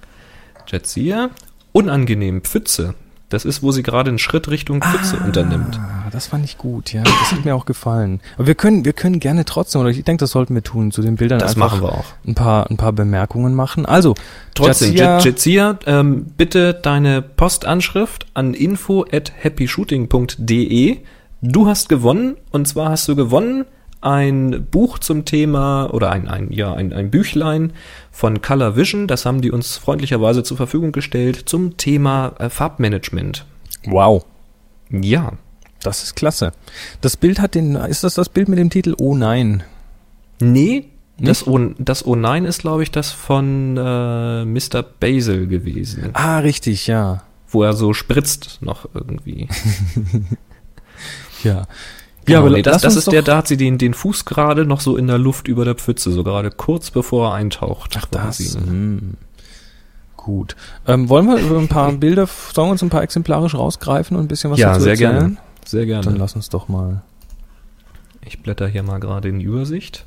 S4: Jazia. Unangenehm. Pfütze. Das ist, wo sie gerade einen Schritt Richtung Pfütze unternimmt.
S3: Ah, das fand ich gut, ja. Das hat mir auch gefallen. Aber wir können, wir können gerne trotzdem, oder ich denke, das sollten wir tun, zu den Bildern
S4: Das
S3: einfach
S4: machen wir auch.
S3: ein paar, ein paar Bemerkungen machen. Also,
S4: Trotzdem,
S3: Jazia-
S4: Jazia, ähm, bitte deine Postanschrift an info at happyshooting.de. Du hast gewonnen, und zwar hast du gewonnen ein Buch zum Thema, oder ein, ein, ja, ein, ein Büchlein von Color Vision, das haben die uns freundlicherweise zur Verfügung gestellt, zum Thema äh, Farbmanagement.
S3: wow.
S4: Ja,
S3: Das ist klasse. Das Bild hat den, ist das das Bild mit dem Titel Oh nein?
S4: nee, das O, das O Nein ist, glaube ich, das von äh, Mr. Basil gewesen,
S3: Ah, richtig, ja.
S4: wo er so spritzt noch irgendwie.
S3: Ja.
S4: Genau,
S3: aber
S4: nee, das, das ist der, da hat sie den, den Fuß gerade noch so in der Luft über der Pfütze, so gerade kurz bevor er eintaucht.
S3: Ach, das.
S4: quasi.
S3: Hm. Gut. Ähm, wollen wir über ein paar Bilder, sollen wir uns ein paar exemplarisch rausgreifen und ein bisschen was
S4: Ja,
S3: dazu
S4: sehr
S3: erzählen?
S4: gerne. Sehr
S3: Dann
S4: gerne.
S3: lass uns doch mal.
S4: Ich blätter hier mal gerade in die Übersicht.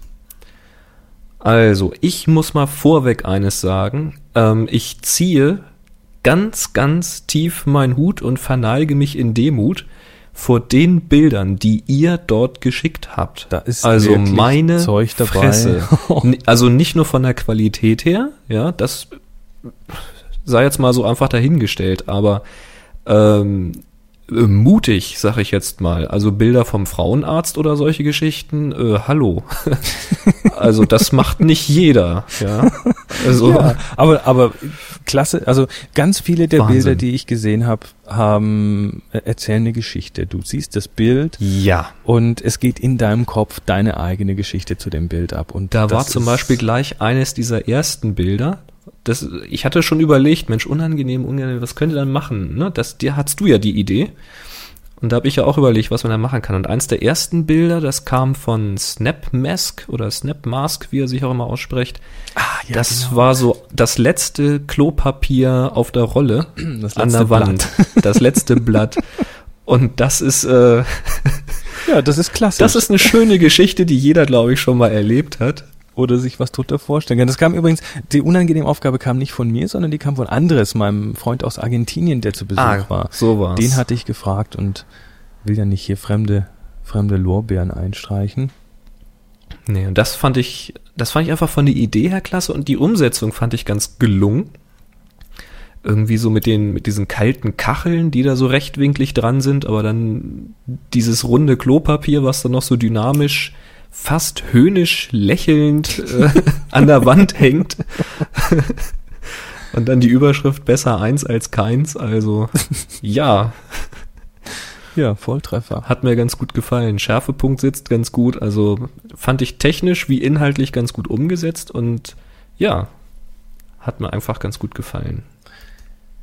S4: Also, ich muss mal vorweg eines sagen. Ähm, ich ziehe ganz, ganz tief meinen Hut und verneige mich in Demut vor den Bildern, die ihr dort geschickt habt.
S3: Da ist
S4: also meine
S3: Zeug dabei.
S4: Fresse. Also nicht nur von der Qualität her, ja, das sei jetzt mal so einfach dahingestellt, aber ähm, äh, mutig, sag ich jetzt mal. Also Bilder vom Frauenarzt oder solche Geschichten, äh, hallo. also das macht nicht jeder, ja. Also
S3: Ja, aber, aber klasse, also ganz viele der
S4: Wahnsinn.
S3: Bilder, die ich gesehen habe, haben äh, erzählen eine Geschichte. Du siehst das Bild
S4: ja.
S3: und es geht in deinem Kopf deine eigene Geschichte zu dem Bild ab. Und
S4: Da war zum Beispiel gleich eines dieser ersten Bilder. Das, ich hatte schon überlegt, Mensch, unangenehm, unangenehm, was könnte dann machen? Ne? Das, dir hattest du ja die Idee. Und da habe ich ja auch überlegt, was man da machen kann. Und eins der ersten Bilder, das kam von Snapmask oder Snapmask, wie er sich auch immer ausspricht.
S3: ah, ja,
S4: das
S3: genau.
S4: war so das letzte Klopapier auf der Rolle
S3: Das
S4: an der Wand. Das letzte Blatt. Und das ist, äh,
S3: ja, das ist klasse.
S4: das ist eine schöne Geschichte, die jeder, glaube ich, schon mal erlebt hat.
S3: Oder sich was drunter vorstellen kann. Das kam übrigens, die unangenehme Aufgabe kam nicht von mir, sondern die kam von Andres, meinem Freund aus Argentinien, der zu Besuch
S4: Ah,
S3: war.
S4: so war's.
S3: Den hatte ich gefragt und will ja nicht hier fremde, fremde Lorbeeren einstreichen.
S4: Nee, und das fand ich, das fand ich einfach von der Idee her klasse und die Umsetzung fand ich ganz gelungen. Irgendwie so mit den, mit diesen kalten Kacheln, die da so rechtwinklig dran sind, aber dann dieses runde Klopapier, was dann noch so dynamisch, fast höhnisch lächelnd äh, an der Wand hängt. und dann die Überschrift besser eins als keins, also ja,
S3: Ja, Volltreffer.
S4: hat mir ganz gut gefallen. Schärfepunkt sitzt ganz gut. Also fand ich technisch wie inhaltlich ganz gut umgesetzt und ja, hat mir einfach ganz gut gefallen.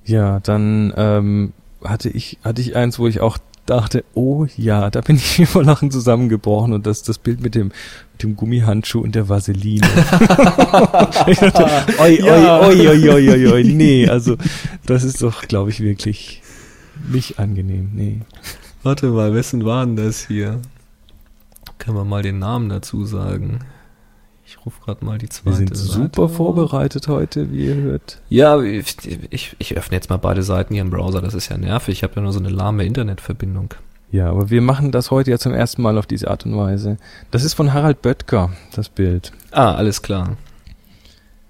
S3: Ja, dann ähm, hatte ich hatte ich eins, wo ich auch dachte, oh ja, da bin ich vor Lachen zusammengebrochen und das das Bild mit dem mit dem Gummihandschuh und der Vaseline. ich dachte, oi, oi, oi, oi, oi, oi, oi, nee, also das ist doch, glaube ich, wirklich Nicht angenehm, nee.
S4: Warte mal, wessen waren das hier? Können wir mal den Namen dazu sagen? Ich rufe gerade mal die zweite
S3: Wir sind
S4: Seite
S3: super
S4: auf.
S3: vorbereitet heute, wie ihr hört.
S4: Ja, ich, ich, ich öffne jetzt mal beide Seiten hier im Browser, das ist ja nervig. Ich habe ja nur so eine lahme Internetverbindung.
S3: Ja, aber wir machen das heute ja zum ersten Mal auf diese Art und Weise. Das ist von Harald Böttger, das Bild.
S4: Ah, alles klar.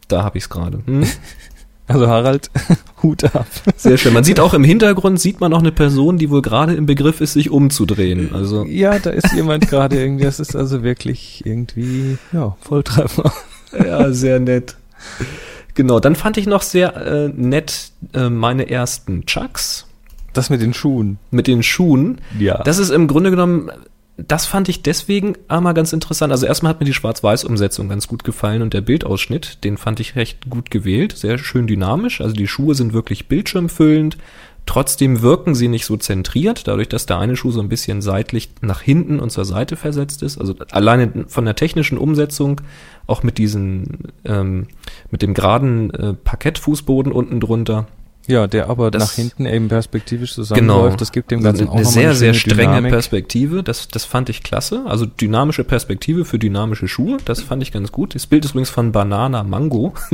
S4: Da habe ich es gerade. Hm?
S3: Also Harald, Hut ab.
S4: Sehr schön. Man sieht auch im Hintergrund, sieht man auch eine Person, die wohl gerade im Begriff ist, sich umzudrehen. Also
S3: Ja, da ist jemand gerade irgendwie, das ist also wirklich irgendwie, ja, Volltreffer.
S4: Ja, sehr nett. Genau, dann fand ich noch sehr äh, nett äh, meine ersten Chucks
S3: Das mit den Schuhen.
S4: mit den Schuhen.
S3: Ja.
S4: Das ist im Grunde genommen, das fand ich deswegen einmal ganz interessant. Also erstmal hat mir die Schwarz-Weiß-Umsetzung ganz gut gefallen und der Bildausschnitt, den fand ich recht gut gewählt, sehr schön dynamisch. Also die Schuhe sind wirklich bildschirmfüllend. Trotzdem wirken sie nicht so zentriert, dadurch, dass der eine Schuh so ein bisschen seitlich nach hinten und zur Seite versetzt ist. Also alleine von der technischen Umsetzung, auch mit diesen, ähm, mit dem geraden äh, Parkettfußboden unten drunter.
S3: Ja, der aber
S4: Das-
S3: nach hinten eben perspektivisch zusammenläuft. Das gibt dem Ganzen
S4: eine,
S3: auch
S4: eine sehr,
S3: eine
S4: sehr strenge
S3: Dynamik.
S4: Perspektive. Das, das fand ich klasse. Also dynamische Perspektive für dynamische Schuhe. Das fand ich ganz gut. Das Bild ist übrigens von Banana Mango.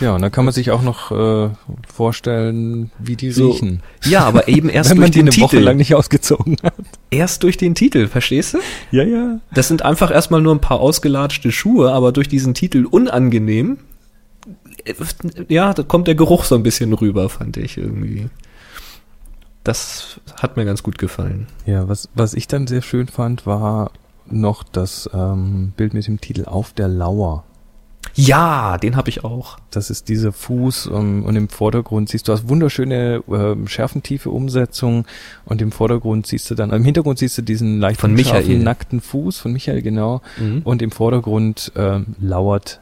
S3: Ja, und dann kann man sich auch noch äh, vorstellen, wie die
S4: So.
S3: riechen.
S4: Ja, aber eben erst
S3: Wenn
S4: durch
S3: man die
S4: den
S3: eine Woche
S4: Titel.
S3: lang nicht ausgezogen hat.
S4: Erst durch den Titel, verstehst du?
S3: Ja, ja.
S4: Das sind einfach erstmal nur ein paar ausgelatschte Schuhe, aber durch diesen Titel unangenehm. Äh, Ja, da kommt der Geruch so ein bisschen rüber, fand ich irgendwie. Das hat mir ganz gut gefallen.
S3: Ja, was, was ich dann sehr schön fand, war noch das ähm, Bild mit dem Titel Auf der Lauer.
S4: Ja, den habe ich auch.
S3: Das ist dieser Fuß um, und im Vordergrund siehst du hast wunderschöne ähm, schärfentiefe Umsetzung und im Vordergrund siehst du dann, im Hintergrund siehst du diesen leicht
S4: Von
S3: unscharfen,
S4: Michael.
S3: nackten Fuß von Michael, genau.
S4: Mhm.
S3: Und im Vordergrund ähm, lauert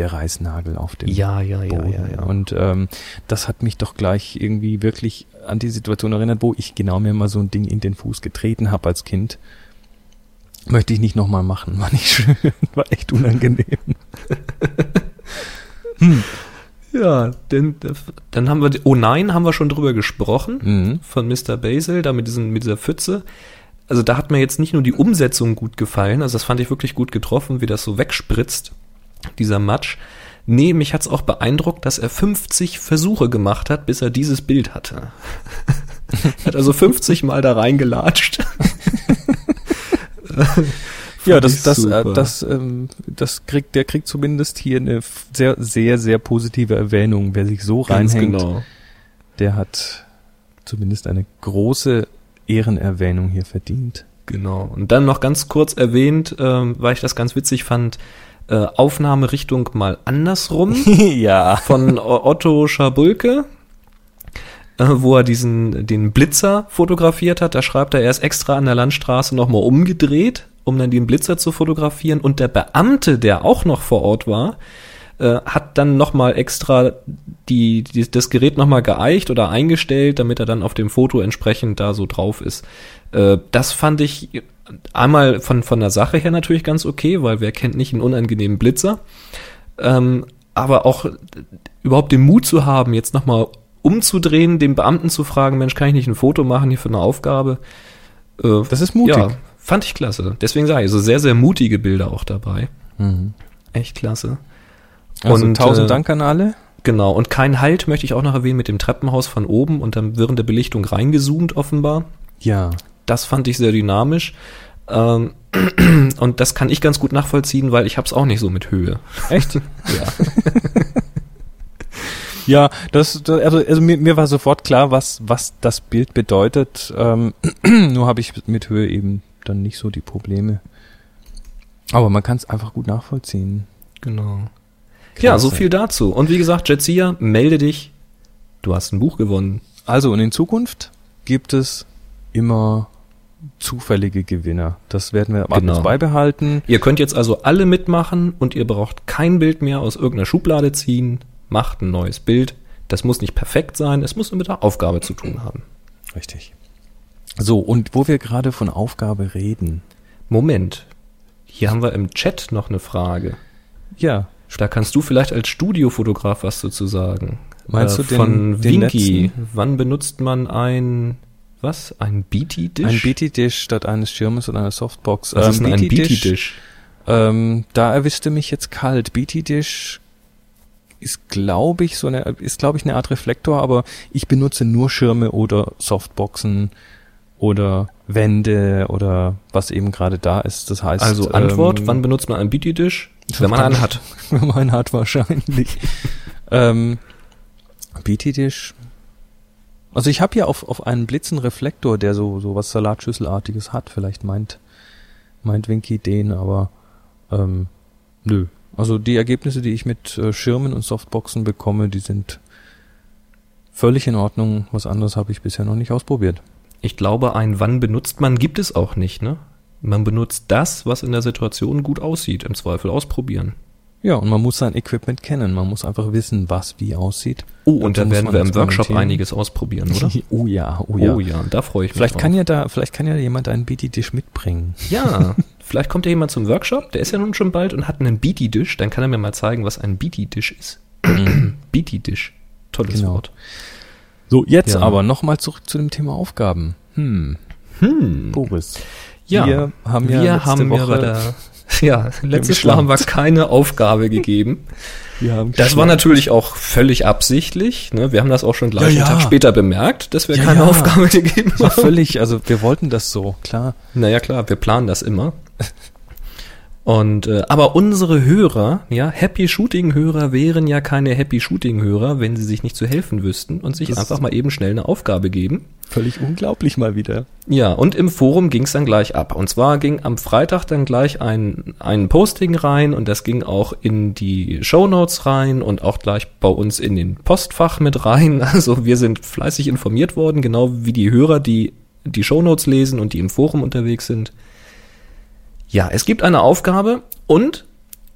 S3: der Reißnagel auf dem
S4: Ja, ja, ja,
S3: Boden.
S4: ja, ja.
S3: Und ähm, das hat mich doch gleich irgendwie wirklich an die Situation erinnert, wo ich genau mir mal so ein Ding in den Fuß getreten habe als Kind. Möchte ich nicht nochmal machen, war nicht schön, war echt unangenehm.
S4: Ja, denn, dann haben wir, oh nein, haben wir schon drüber gesprochen,
S3: Mhm.
S4: von Mr. Basil, da mit, diesen, mit dieser Pfütze. Also da hat mir jetzt nicht nur die Umsetzung gut gefallen, also das fand ich wirklich gut getroffen, wie das so wegspritzt, dieser Matsch. Nee, mich hat's auch beeindruckt, dass er 50 Versuche gemacht hat, bis er dieses Bild hatte. hat also 50 Mal da reingelatscht.
S3: Ja, das, das, äh, das, ähm, das kriegt, der kriegt zumindest hier eine sehr, sehr, sehr positive Erwähnung. Wer sich so
S4: Ganz
S3: reinhängt,
S4: genau.
S3: der hat zumindest eine große Ehrenerwähnung hier verdient.
S4: Genau. Und dann noch ganz kurz erwähnt, ähm, weil ich das ganz witzig fand, äh, Aufnahmerichtung mal andersrum
S3: ja.
S4: von Otto Schabulke, äh, wo er diesen den Blitzer fotografiert hat. Da schreibt er, er ist extra an der Landstraße nochmal umgedreht, um dann den Blitzer zu fotografieren. Und der Beamte, der auch noch vor Ort war, äh, hat dann nochmal extra die, die, das Gerät nochmal geeicht oder eingestellt, damit er dann auf dem Foto entsprechend da so drauf ist. Äh, das fand ich einmal von, von der Sache her natürlich ganz okay, weil wer kennt nicht einen unangenehmen Blitzer. Ähm, aber auch überhaupt den Mut zu haben, jetzt nochmal umzudrehen, dem Beamten zu fragen, Mensch, kann ich nicht ein Foto machen hier für eine Aufgabe? Äh,
S3: Das ist mutig.
S4: Ja, fand ich klasse. Deswegen sage ich, so sehr, sehr mutige Bilder auch dabei.
S3: Mhm.
S4: Echt klasse.
S3: Also
S4: Und,
S3: tausend
S4: äh,
S3: Dank an alle.
S4: Genau, und kein Halt möchte ich auch noch erwähnen mit dem Treppenhaus von oben und dann während der Belichtung reingezoomt offenbar.
S3: Ja.
S4: Das fand ich sehr dynamisch. Ähm, und das kann ich ganz gut nachvollziehen, weil ich hab's auch nicht so mit Höhe.
S3: Echt?
S4: Ja.
S3: Ja, das, das also, also mir, mir war sofort klar, was, was das Bild bedeutet. Ähm, nur habe ich mit Höhe eben dann nicht so die Probleme. Aber man kann es einfach gut nachvollziehen.
S4: Genau. Ja,
S3: Klasse.
S4: so viel dazu. Und wie gesagt, Jetsia, melde dich. Du hast ein Buch gewonnen.
S3: Also und in Zukunft gibt es immer zufällige Gewinner. Das werden wir ab
S4: Genau.
S3: beibehalten.
S4: Ihr könnt jetzt also alle mitmachen und ihr braucht kein Bild mehr aus irgendeiner Schublade ziehen. Macht ein neues Bild. Das muss nicht perfekt sein, es muss nur mit der Aufgabe zu tun haben.
S3: Richtig. So, und wo wir gerade von Aufgabe reden.
S4: Moment. Hier haben wir im Chat noch eine Frage.
S3: Ja,
S4: Da kannst du vielleicht als Studiofotograf was dazu sagen.
S3: Meinst
S4: äh,
S3: du den,
S4: von
S3: den
S4: Winky.
S3: Netzen?
S4: Wann benutzt man ein was? Ein BT-Dish?
S3: Ein BT-Dish statt eines Schirmes oder einer Softbox.
S4: Was ist
S3: Ähm,
S4: denn ein
S3: BT-Dish? Ähm, da erwischte mich jetzt kalt. BT-Dish ist, glaube ich, so eine, ist, glaube ich, eine Art Reflektor, aber ich benutze nur Schirme oder Softboxen oder Wände oder was eben gerade da ist. Das heißt,
S4: Also Antwort,
S3: ähm,
S4: wann benutzt man ein BT-Dish? Wenn man einen hat.
S3: wenn man einen hat, wahrscheinlich. ähm, BT-Dish. Also ich habe hier auf, auf einen Blitz einen Reflektor, der so, so was Salatschüsselartiges hat. Vielleicht meint, meint Winky den, aber ähm, nö. Also die Ergebnisse, die ich mit äh, Schirmen und Softboxen bekomme, die sind völlig in Ordnung. Was anderes habe ich bisher noch nicht ausprobiert.
S4: Ich glaube, ein wann benutzt man gibt es auch nicht, ne? Man benutzt das, was in der Situation gut aussieht, im Zweifel ausprobieren.
S3: Ja, und man muss sein Equipment kennen. Man muss einfach wissen, was wie aussieht.
S4: Oh, und
S3: Dazu
S4: da werden wir im Workshop einiges ausprobieren, oder?
S3: oh ja, oh ja.
S4: Oh ja, da freue ich mich
S3: Vielleicht
S4: drauf.
S3: kann ja da, vielleicht kann ja jemand einen BT-Dish mitbringen.
S4: Ja, vielleicht kommt ja jemand zum Workshop, der ist ja nun schon bald und hat einen BT-Dish, dann kann er mir mal zeigen, was ein BT-Dish ist. BT-Dish. Tolles
S3: Genau.
S4: Wort.
S3: So, jetzt
S4: Ja.
S3: aber nochmal zurück zu dem Thema Aufgaben. Hm,
S4: Hm.
S3: Boris.
S4: Ja,
S3: wir haben ja
S4: wir
S3: letzte
S4: haben ja
S3: Woche,
S4: der, ja, letztes. Mal haben wir keine Aufgabe gegeben.
S3: wir haben
S4: Das war natürlich auch völlig absichtlich. Ne? Wir haben das auch schon gleich
S3: Ja,
S4: einen
S3: ja.
S4: Tag später bemerkt, dass wir
S3: Ja,
S4: keine. Aufgabe gegeben haben.
S3: völlig, also wir wollten das so, klar.
S4: Naja, klar, wir planen das immer. Und äh, aber unsere Hörer, ja, Happy Shooting Hörer wären ja keine Happy Shooting Hörer, wenn sie sich nicht zu helfen wüssten und sich
S3: Das
S4: einfach mal eben schnell eine Aufgabe geben.
S3: Völlig unglaublich mal wieder.
S4: Ja, und im Forum ging es dann gleich ab. Und zwar ging am Freitag dann gleich ein, ein Posting rein und das ging auch in die Shownotes rein und auch gleich bei uns in den Postfach mit rein. Also wir sind fleißig informiert worden, genau wie die Hörer, die die Shownotes lesen und die im Forum unterwegs sind. Ja, es gibt eine Aufgabe und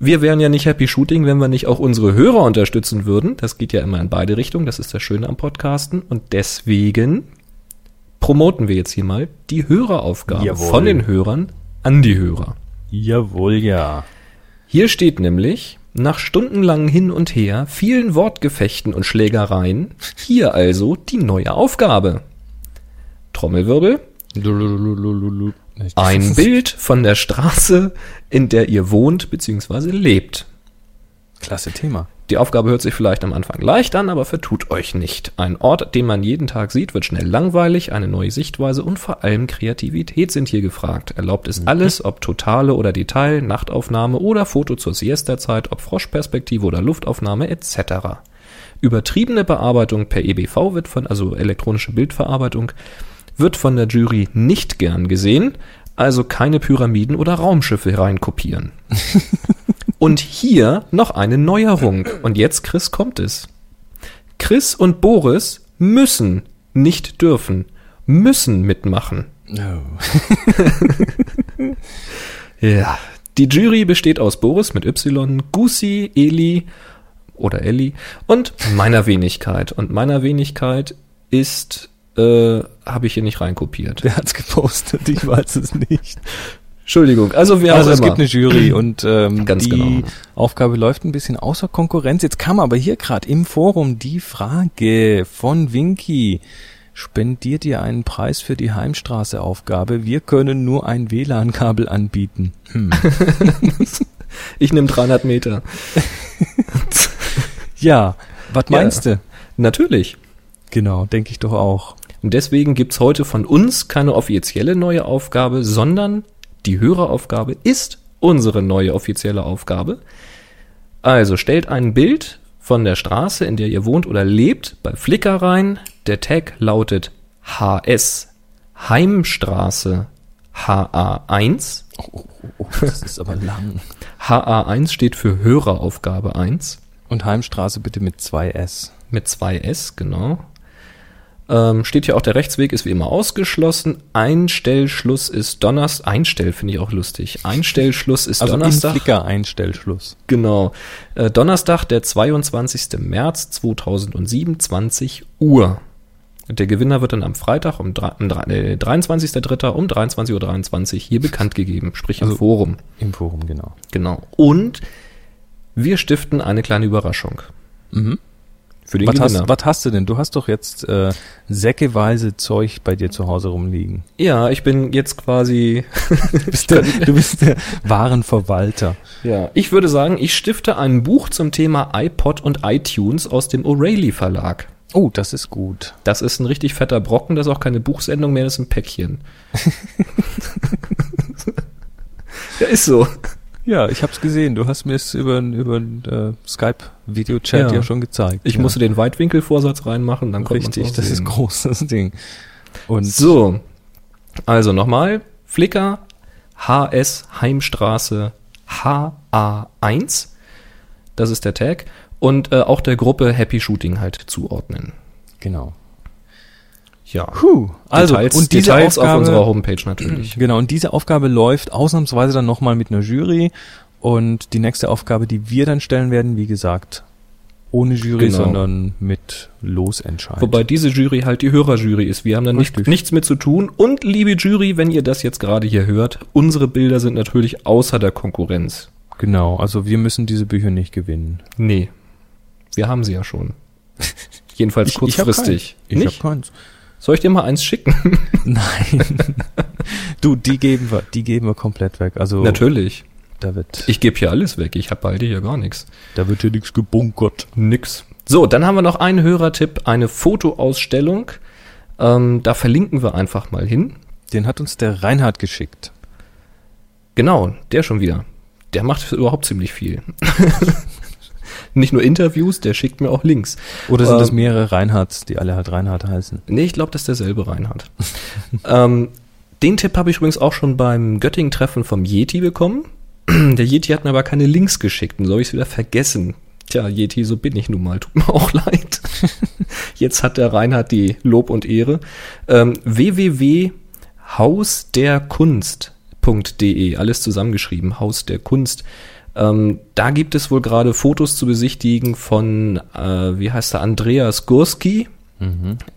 S4: wir wären ja nicht Happy Shooting, wenn wir nicht auch unsere Hörer unterstützen würden. Das geht ja immer in beide Richtungen. Das ist das Schöne am Podcasten. Und deswegen promoten wir jetzt hier mal die Höreraufgabe
S3: Jawohl.
S4: von den Hörern an die Hörer.
S3: Jawohl, ja.
S4: Hier steht nämlich, nach stundenlangen Hin und Her, vielen Wortgefechten und Schlägereien, hier also die neue Aufgabe. Trommelwirbel. Ein Bild von der Straße, in der ihr wohnt bzw. lebt.
S3: Klasse Thema.
S4: Die Aufgabe hört sich vielleicht am Anfang leicht an, aber vertut euch nicht. Ein Ort, den man jeden Tag sieht, wird schnell langweilig, eine neue Sichtweise und vor allem Kreativität sind hier gefragt. Erlaubt ist alles, ob totale oder Detail, Nachtaufnahme oder Foto zur Siesta-Zeit, ob Froschperspektive oder Luftaufnahme etc. Übertriebene Bearbeitung per EBV wird von, also elektronische Bildverarbeitung, wird von der Jury nicht gern gesehen, also keine Pyramiden oder Raumschiffe reinkopieren. Und hier noch eine Neuerung. Und jetzt, Chris, kommt es. Chris und Boris müssen, nicht dürfen, müssen mitmachen. Ja. Die Jury besteht aus Boris mit Y, Gusi, Eli oder Elli und meiner Wenigkeit. Und meiner Wenigkeit ist, äh, habe ich hier nicht reinkopiert.
S3: Wer hat's gepostet? Ich weiß es nicht.
S4: Entschuldigung, also wer
S3: Also es
S4: immer.
S3: gibt eine Jury und ähm,
S4: Ganz
S3: die
S4: genau.
S3: Aufgabe läuft ein bisschen außer Konkurrenz. Jetzt kam aber hier gerade im Forum die Frage von Winky. Spendiert ihr einen Preis für die Heimstraße-Aufgabe? Wir können nur ein WLAN-Kabel anbieten. Hm.
S4: Ich nehme 300 Meter.
S3: Ja, was
S4: Ja.
S3: meinst du?
S4: Natürlich.
S3: Genau, denke ich doch auch.
S4: Und deswegen gibt's heute von uns keine offizielle neue Aufgabe, sondern die Höreraufgabe ist unsere neue offizielle Aufgabe. Also stellt ein Bild von der Straße, in der ihr wohnt oder lebt, bei Flickr rein. Der Tag lautet HS Heimstraße HA1.
S3: Oh, oh, oh, das ist aber lang.
S4: HA1 steht für Höreraufgabe 1
S3: Und Heimstraße bitte mit zwei S.
S4: mit 2S, genau. Ähm, steht hier auch, der Rechtsweg ist wie immer ausgeschlossen. Einstellschluss ist Donnerstag. Einstell finde ich auch lustig. Einstellschluss ist
S3: Also im
S4: Donnerstag.
S3: Flickr Einstellschluss.
S4: Genau. Äh, Donnerstag, der 22. März 2007, 20 Uhr. Der Gewinner wird dann am Freitag um drei- um äh, 23.03. um 23.23 Uhr hier bekannt gegeben, sprich im
S3: Also-
S4: Forum.
S3: Im Forum, genau.
S4: Genau. Und wir stiften eine kleine Überraschung.
S3: Mhm.
S4: Für den
S3: Was
S4: Gewinner.
S3: hast, was hast du denn? Du hast doch jetzt äh, säckeweise Zeug bei dir zu Hause rumliegen.
S4: ja, ich bin jetzt quasi,
S3: Du bist der, du bist der Warenverwalter.
S4: ja, ich würde sagen, ich stifte ein Buch zum Thema iPod und iTunes aus dem O'Reilly Verlag.
S3: Oh, das ist gut.
S4: Das ist ein richtig fetter Brocken, das ist auch keine Buchsendung mehr, das ist ein Päckchen. ja, ist so.
S3: Ja, ich hab's gesehen. Du hast mir es über über äh, Skype Videochat
S4: Ja.
S3: ja. schon gezeigt.
S4: Ich
S3: ja.
S4: musste den Weitwinkelvorsatz reinmachen, dann kommt
S3: richtig, das ist
S4: sehen.
S3: groß das Ding. Und
S4: So, also nochmal, Flickr, HS Heimstraße HA1, das ist der Tag, und äh, auch der Gruppe Happy Shooting halt zuordnen.
S3: genau.
S4: Ja,
S3: Puh, also
S4: Details,
S3: und diese
S4: Details
S3: Aufgabe,
S4: auf unserer Homepage natürlich.
S3: Genau, und diese Aufgabe läuft ausnahmsweise dann nochmal mit einer Jury. Und die nächste Aufgabe, die wir dann stellen werden, wie gesagt, ohne Jury,
S4: Genau.
S3: sondern mit Losentscheid.
S4: Wobei diese Jury halt die Hörerjury ist. Wir haben da nicht, nichts mit zu tun. Und liebe Jury, wenn ihr das jetzt gerade hier hört, unsere Bilder sind natürlich außer der Konkurrenz.
S3: Genau, also wir müssen diese Bücher nicht gewinnen.
S4: Nee, wir haben sie ja schon. Jedenfalls kurzfristig.
S3: Ich
S4: Nicht?
S3: hab keins.
S4: Soll ich dir mal eins schicken?
S3: Nein. du, die geben wir, die geben wir komplett weg. Also
S4: Natürlich.
S3: da wird,
S4: Ich gebe hier alles weg. Ich habe beide hier gar nichts.
S3: da wird hier nichts gebunkert.
S4: Nix. So, dann haben wir noch einen Hörertipp, eine Fotoausstellung. Ähm, da verlinken wir einfach mal hin.
S3: Den hat uns der Reinhard geschickt.
S4: Genau, der schon wieder. Der macht überhaupt ziemlich viel. Nicht nur Interviews, der schickt mir auch Links.
S3: Oder sind
S4: Ähm,
S3: das mehrere Reinhards, die alle halt Reinhard heißen?
S4: Nee, ich glaube, das ist derselbe Reinhard. ähm, den Tipp habe ich übrigens auch schon beim Göttingen-Treffen vom Yeti bekommen. Der Yeti hat mir aber keine Links geschickt und so habe ich es wieder vergessen. Tja, Yeti, so bin ich nun mal. Tut mir auch leid. Jetzt hat der Reinhard die Lob und Ehre. Ähm, www.hausderkunst.de, alles zusammengeschrieben, Haus der Kunst. Ähm, da gibt es wohl gerade Fotos zu besichtigen von, äh, wie heißt er, Andreas Gurski.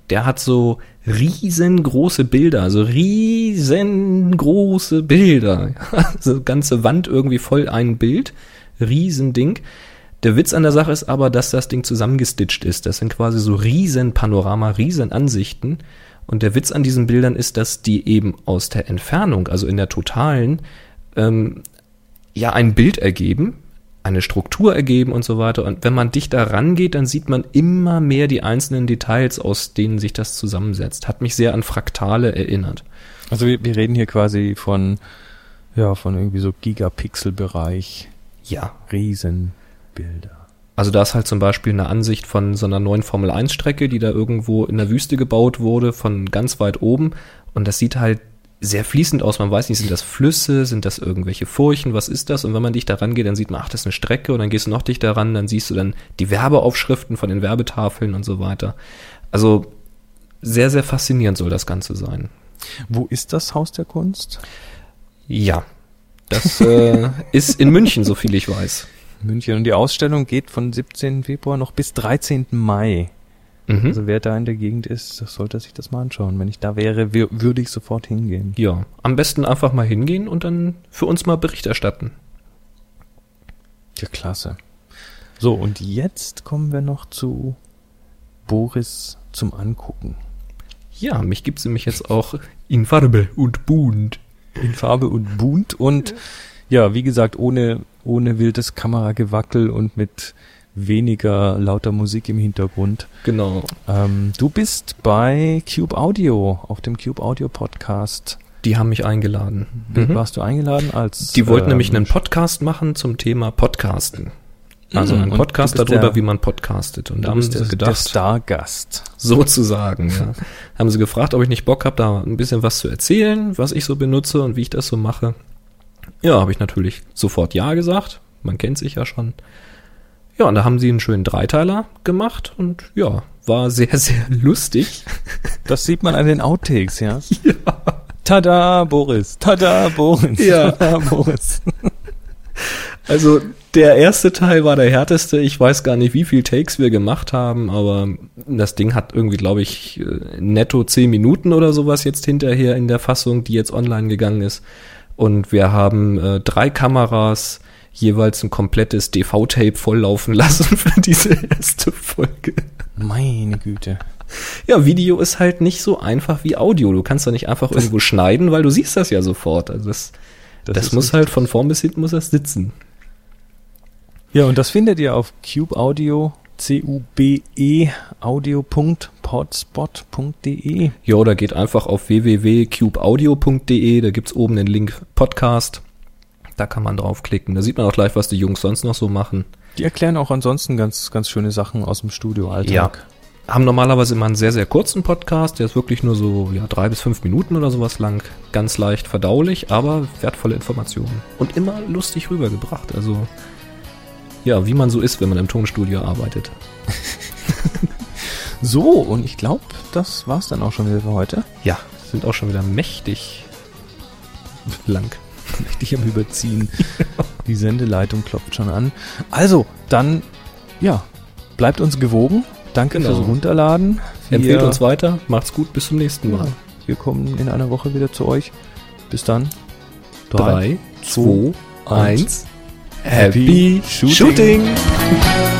S4: Der hat so riesengroße Bilder, also riesengroße Bilder. so ganze Wand irgendwie voll ein Bild. Riesending. Der Witz an der Sache ist aber, dass das Ding zusammengestitcht ist. Das sind quasi so riesen Panorama, riesen Ansichten. Und der Witz an diesen Bildern ist, dass die eben aus der Entfernung, also in der totalen, ähm, ja ein Bild ergeben, eine Struktur ergeben und so weiter. Und wenn man dichter rangeht, dann sieht man immer mehr die einzelnen Details, aus denen sich das zusammensetzt. Hat mich sehr an Fraktale erinnert.
S3: Also wir, wir reden hier quasi von, ja, von irgendwie so Gigapixel-Bereich,
S4: Ja.
S3: Riesenbilder.
S4: Also da ist halt zum Beispiel eine Ansicht von so einer neuen Formel 1 Strecke, die da irgendwo in der Wüste gebaut wurde, von ganz weit oben. Und das sieht halt sehr fließend aus. Man weiß nicht, sind das Flüsse, sind das irgendwelche Furchen, was ist das? Und wenn man dichter rangeht, dann sieht man, ach, das ist eine Strecke. Und dann gehst du noch dichter ran, dann siehst du dann die Werbeaufschriften von den Werbetafeln und so weiter. Also sehr, sehr faszinierend soll das Ganze sein.
S3: Wo ist das Haus der Kunst?
S4: Ja, das äh, ist in München, so viel ich weiß.
S3: München. Und die Ausstellung geht von 17. Februar noch bis 13. Mai.
S4: Mhm.
S3: Also wer da in der Gegend ist, sollte sich das mal anschauen. Wenn ich da wäre, wür- würde ich sofort hingehen.
S4: Ja, am besten einfach mal hingehen und dann für uns mal Bericht erstatten.
S3: Ja, klasse. So, und jetzt kommen wir noch zu Boris zum Angucken.
S4: Ja, mich gibt's nämlich jetzt auch in Farbe und bunt.
S3: In Farbe und bunt und ja, wie gesagt, ohne, ohne wildes Kameragewackel und mit weniger lauter Musik im Hintergrund.
S4: Genau.
S3: Ähm, du bist bei Cube Audio, auf dem Cube Audio Podcast.
S4: Die haben mich eingeladen.
S3: Mhm. Warst du eingeladen als
S4: Die wollten
S3: ähm,
S4: nämlich einen Podcast machen zum Thema Podcasten. Also
S3: Mhm,
S4: ein Podcast darüber,
S3: der-
S4: wie man podcastet. Und da haben sie
S3: der, der
S4: gedacht,
S3: Stargast.
S4: sozusagen, ja. haben sie gefragt, ob ich nicht Bock habe, da ein bisschen was zu erzählen, was ich so benutze und wie ich das so mache. Ja, habe ich natürlich sofort Ja gesagt. Man kennt sich ja schon. Ja, und da haben sie einen schönen Dreiteiler gemacht und ja, war sehr, sehr lustig.
S3: Das sieht man an den Outtakes, ja? ja. Tada, Boris. Tada, Boris.
S4: Ja.
S3: Tada, Boris.
S4: Also der erste Teil war der härteste. Ich weiß gar nicht, wie viel Takes wir gemacht haben, aber das Ding hat irgendwie, glaube ich, äh, netto zehn Minuten oder sowas jetzt hinterher in der Fassung, die jetzt online gegangen ist. Und wir haben äh, drei Kameras, jeweils ein komplettes DV-Tape volllaufen lassen für diese erste Folge.
S3: Meine Güte.
S4: Ja, Video ist halt nicht so einfach wie Audio. Du kannst da nicht einfach irgendwo schneiden, weil du siehst das ja sofort. Also das, das, das muss halt von vorn bis hinten muss das sitzen.
S3: Ja, und das findet ihr auf Cube Audio, C-U-B-E audio.potspot.de.
S4: Ja, oder geht einfach auf www.cubeaudio.de, da gibt's oben den Link Podcast. Da kann man draufklicken. Da sieht man auch gleich, was die Jungs sonst noch so machen.
S3: Die erklären auch ansonsten ganz, ganz schöne Sachen aus dem Studioalltag.
S4: Ja. Haben normalerweise immer einen sehr, sehr kurzen Podcast. Der ist wirklich nur so ja, drei bis fünf Minuten oder sowas lang. Ganz leicht verdaulich, aber wertvolle Informationen. Und immer lustig rübergebracht. Also, ja, wie man so ist, wenn man im Tonstudio arbeitet.
S3: so, und ich glaube, das war's dann auch schon wieder für heute.
S4: Ja, sind auch schon wieder mächtig lang.
S3: Mächtig am Überziehen. Die Sendeleitung klopft schon an. Also, dann, ja, bleibt uns gewogen. Danke
S4: Genau.
S3: fürs Runterladen.
S4: Empfehlt uns weiter. Macht's gut. Bis zum nächsten Mal.
S3: Wir kommen in einer Woche wieder zu euch. Bis dann.
S4: Drei, zwei, eins.
S3: Happy Shooting.
S4: Shooting.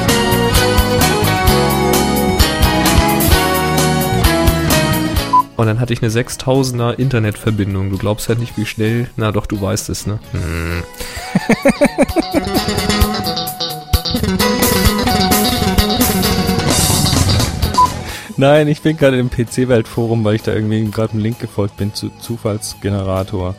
S4: Und dann hatte ich eine 6000er Internetverbindung. Du glaubst halt nicht, wie schnell. Na doch, du weißt es, ne?
S3: Nein, ich bin gerade im PC-Welt-Forum, weil ich da irgendwie gerade einen Link gefolgt bin zu Zufallsgenerator.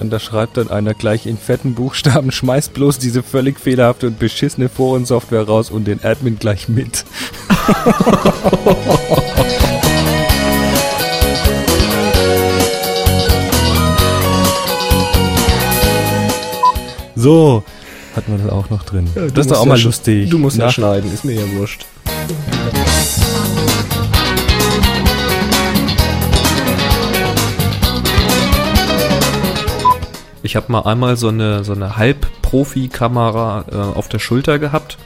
S3: Und da schreibt dann einer gleich in fetten Buchstaben, schmeißt bloß diese völlig fehlerhafte und beschissene Forensoftware raus und den Admin gleich mit. so, hatten wir das auch noch drin.
S4: Ja,
S3: das ist doch auch
S4: ja
S3: mal lustig.
S4: Du musst ja
S3: Nach-
S4: schneiden, ist mir ja wurscht. Ich habe mal einmal so eine, so eine Halb-Profi-Kamera äh, auf der Schulter gehabt.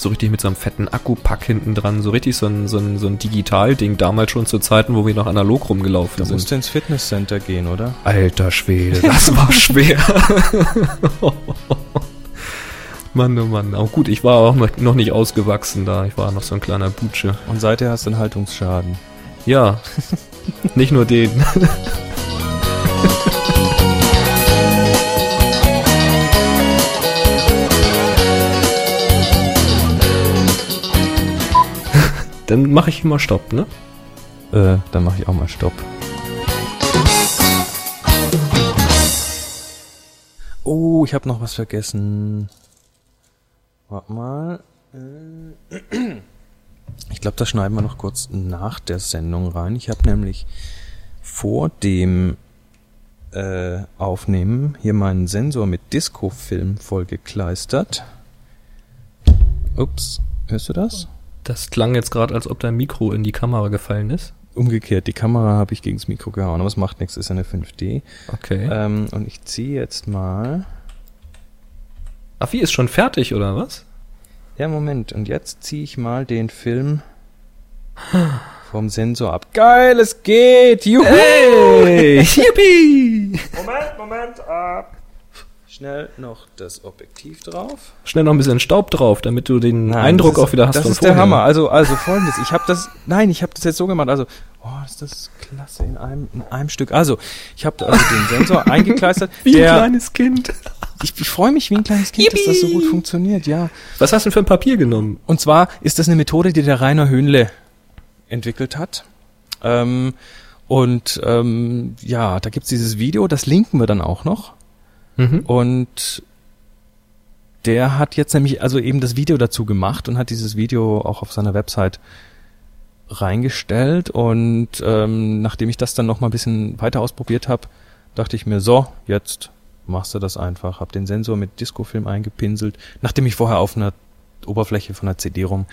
S4: So richtig mit so einem fetten Akkupack hinten dran. So richtig so ein, so ein, so ein Digital-Ding. Damals schon zu Zeiten, wo wir noch analog rumgelaufen
S3: Da
S4: sind.
S3: musst du ins Fitnesscenter gehen, oder?
S4: Alter Schwede, das war schwer. Mann, oh Mann. Auch gut, ich war auch noch- noch nicht ausgewachsen da. Ich war noch so ein kleiner Butsche.
S3: Und seither hast du einen Haltungsschaden.
S4: Ja, nicht nur den. Dann mache ich immer Stopp, ne?
S3: Äh, dann mache ich auch mal Stopp. Oh, ich habe noch was vergessen. Warte mal. Äh, Ich glaube, das schneiden wir noch kurz nach der Sendung rein. Ich habe nämlich vor dem äh, Aufnehmen hier meinen Sensor mit Disco-Film vollgekleistert. Ups, hörst du das?
S4: Das klang jetzt gerade, als ob dein Mikro in die Kamera gefallen ist.
S3: Umgekehrt, die Kamera habe ich gegens Mikro gehauen, aber es macht nichts, ist ja eine 5D.
S4: Okay.
S3: Ähm, und ich ziehe jetzt mal.
S4: Ach, wie ist schon fertig, oder was?
S3: Ja, Moment. Und jetzt ziehe ich mal den Film vom Sensor ab. Geil, es geht! Juhu!
S4: Hey! Yippie!
S3: Moment, Moment, ab! Schnell noch das Objektiv drauf.
S4: Schnell noch ein bisschen Staub drauf, damit du den Eindruck
S3: das ist,
S4: auch wieder hast
S3: Das
S4: von
S3: ist der. Hammer. Also, also folgendes. Ich habe das, nein, ich habe das jetzt so gemacht. Also, oh, ist das klasse in einem, in einem Stück. Also, ich habe also den Sensor eingekleistert.
S4: Wie
S3: der,
S4: ein kleines Kind.
S3: ich ich freue mich wie ein kleines Kind, dass das so gut funktioniert, ja.
S4: Was hast du denn für ein Papier genommen?
S3: Und zwar ist das eine Methode, die der Rainer Höhnle entwickelt hat. Ähm, und ähm, ja, da gibt's dieses Video, das linken wir dann auch noch.
S4: Mhm.
S3: Und der hat jetzt nämlich also eben das Video dazu gemacht und hat dieses Video auch auf seiner Website reingestellt. Und ähm, nachdem ich das dann noch mal ein bisschen weiter ausprobiert habe, dachte ich mir, so, jetzt machst du das einfach. Hab den Sensor mit Discofilm eingepinselt, nachdem ich vorher auf einer Oberfläche von einer CD-ROM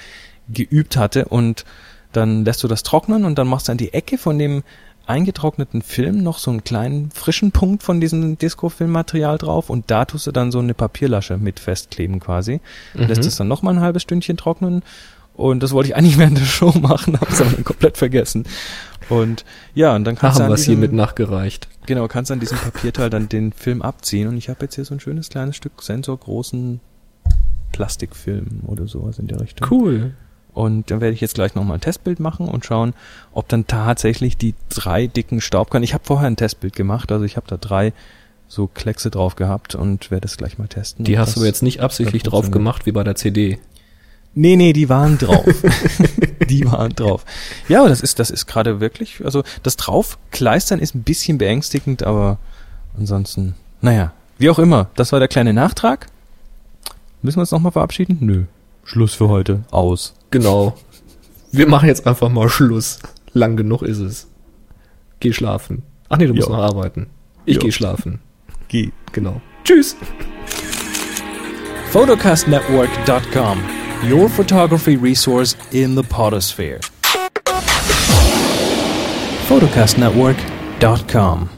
S3: geübt hatte. Und dann lässt du das trocknen und dann machst du an die Ecke von dem eingetrockneten Film noch so einen kleinen frischen Punkt von diesem Disco-Filmmaterial drauf und da tust du dann so eine Papierlasche mit festkleben quasi. Lässt es dann noch mal ein halbes Stündchen trocknen und das wollte ich eigentlich während der Show machen, hab's aber komplett vergessen. Und ja, und dann kannst
S4: haben
S3: du
S4: wir es hiermit nachgereicht.
S3: genau, kannst an diesem Papierteil dann den Film abziehen. Und ich habe jetzt hier so ein schönes kleines Stück sensorgroßen Plastikfilm oder sowas in der Richtung.
S4: Cool.
S3: Und dann werde ich jetzt gleich nochmal ein Testbild machen und schauen, ob dann tatsächlich die drei dicken Staubkörner. Ich habe vorher ein Testbild gemacht, also ich habe da drei so Kleckse drauf gehabt und werde es gleich mal testen.
S4: Die hast du jetzt nicht absichtlich drauf gemacht wie bei der CD.
S3: Nee, nee, die waren drauf. die waren drauf. Ja, aber das ist, das ist gerade wirklich, also das draufkleistern ist ein bisschen beängstigend, aber ansonsten, naja, wie auch immer, das war der kleine Nachtrag. Müssen wir uns nochmal verabschieden? Nö. Schluss für heute. Aus.
S4: Genau. Wir machen jetzt einfach mal Schluss. Lang genug ist es. Geh schlafen. Ach nee, du musst
S3: Jo.
S4: noch arbeiten. Ich
S3: Jo.
S4: geh schlafen.
S3: Geh.
S4: Genau. Tschüss.
S3: Photocastnetwork.com, your photography resource in the potosphere. Photocastnetwork.com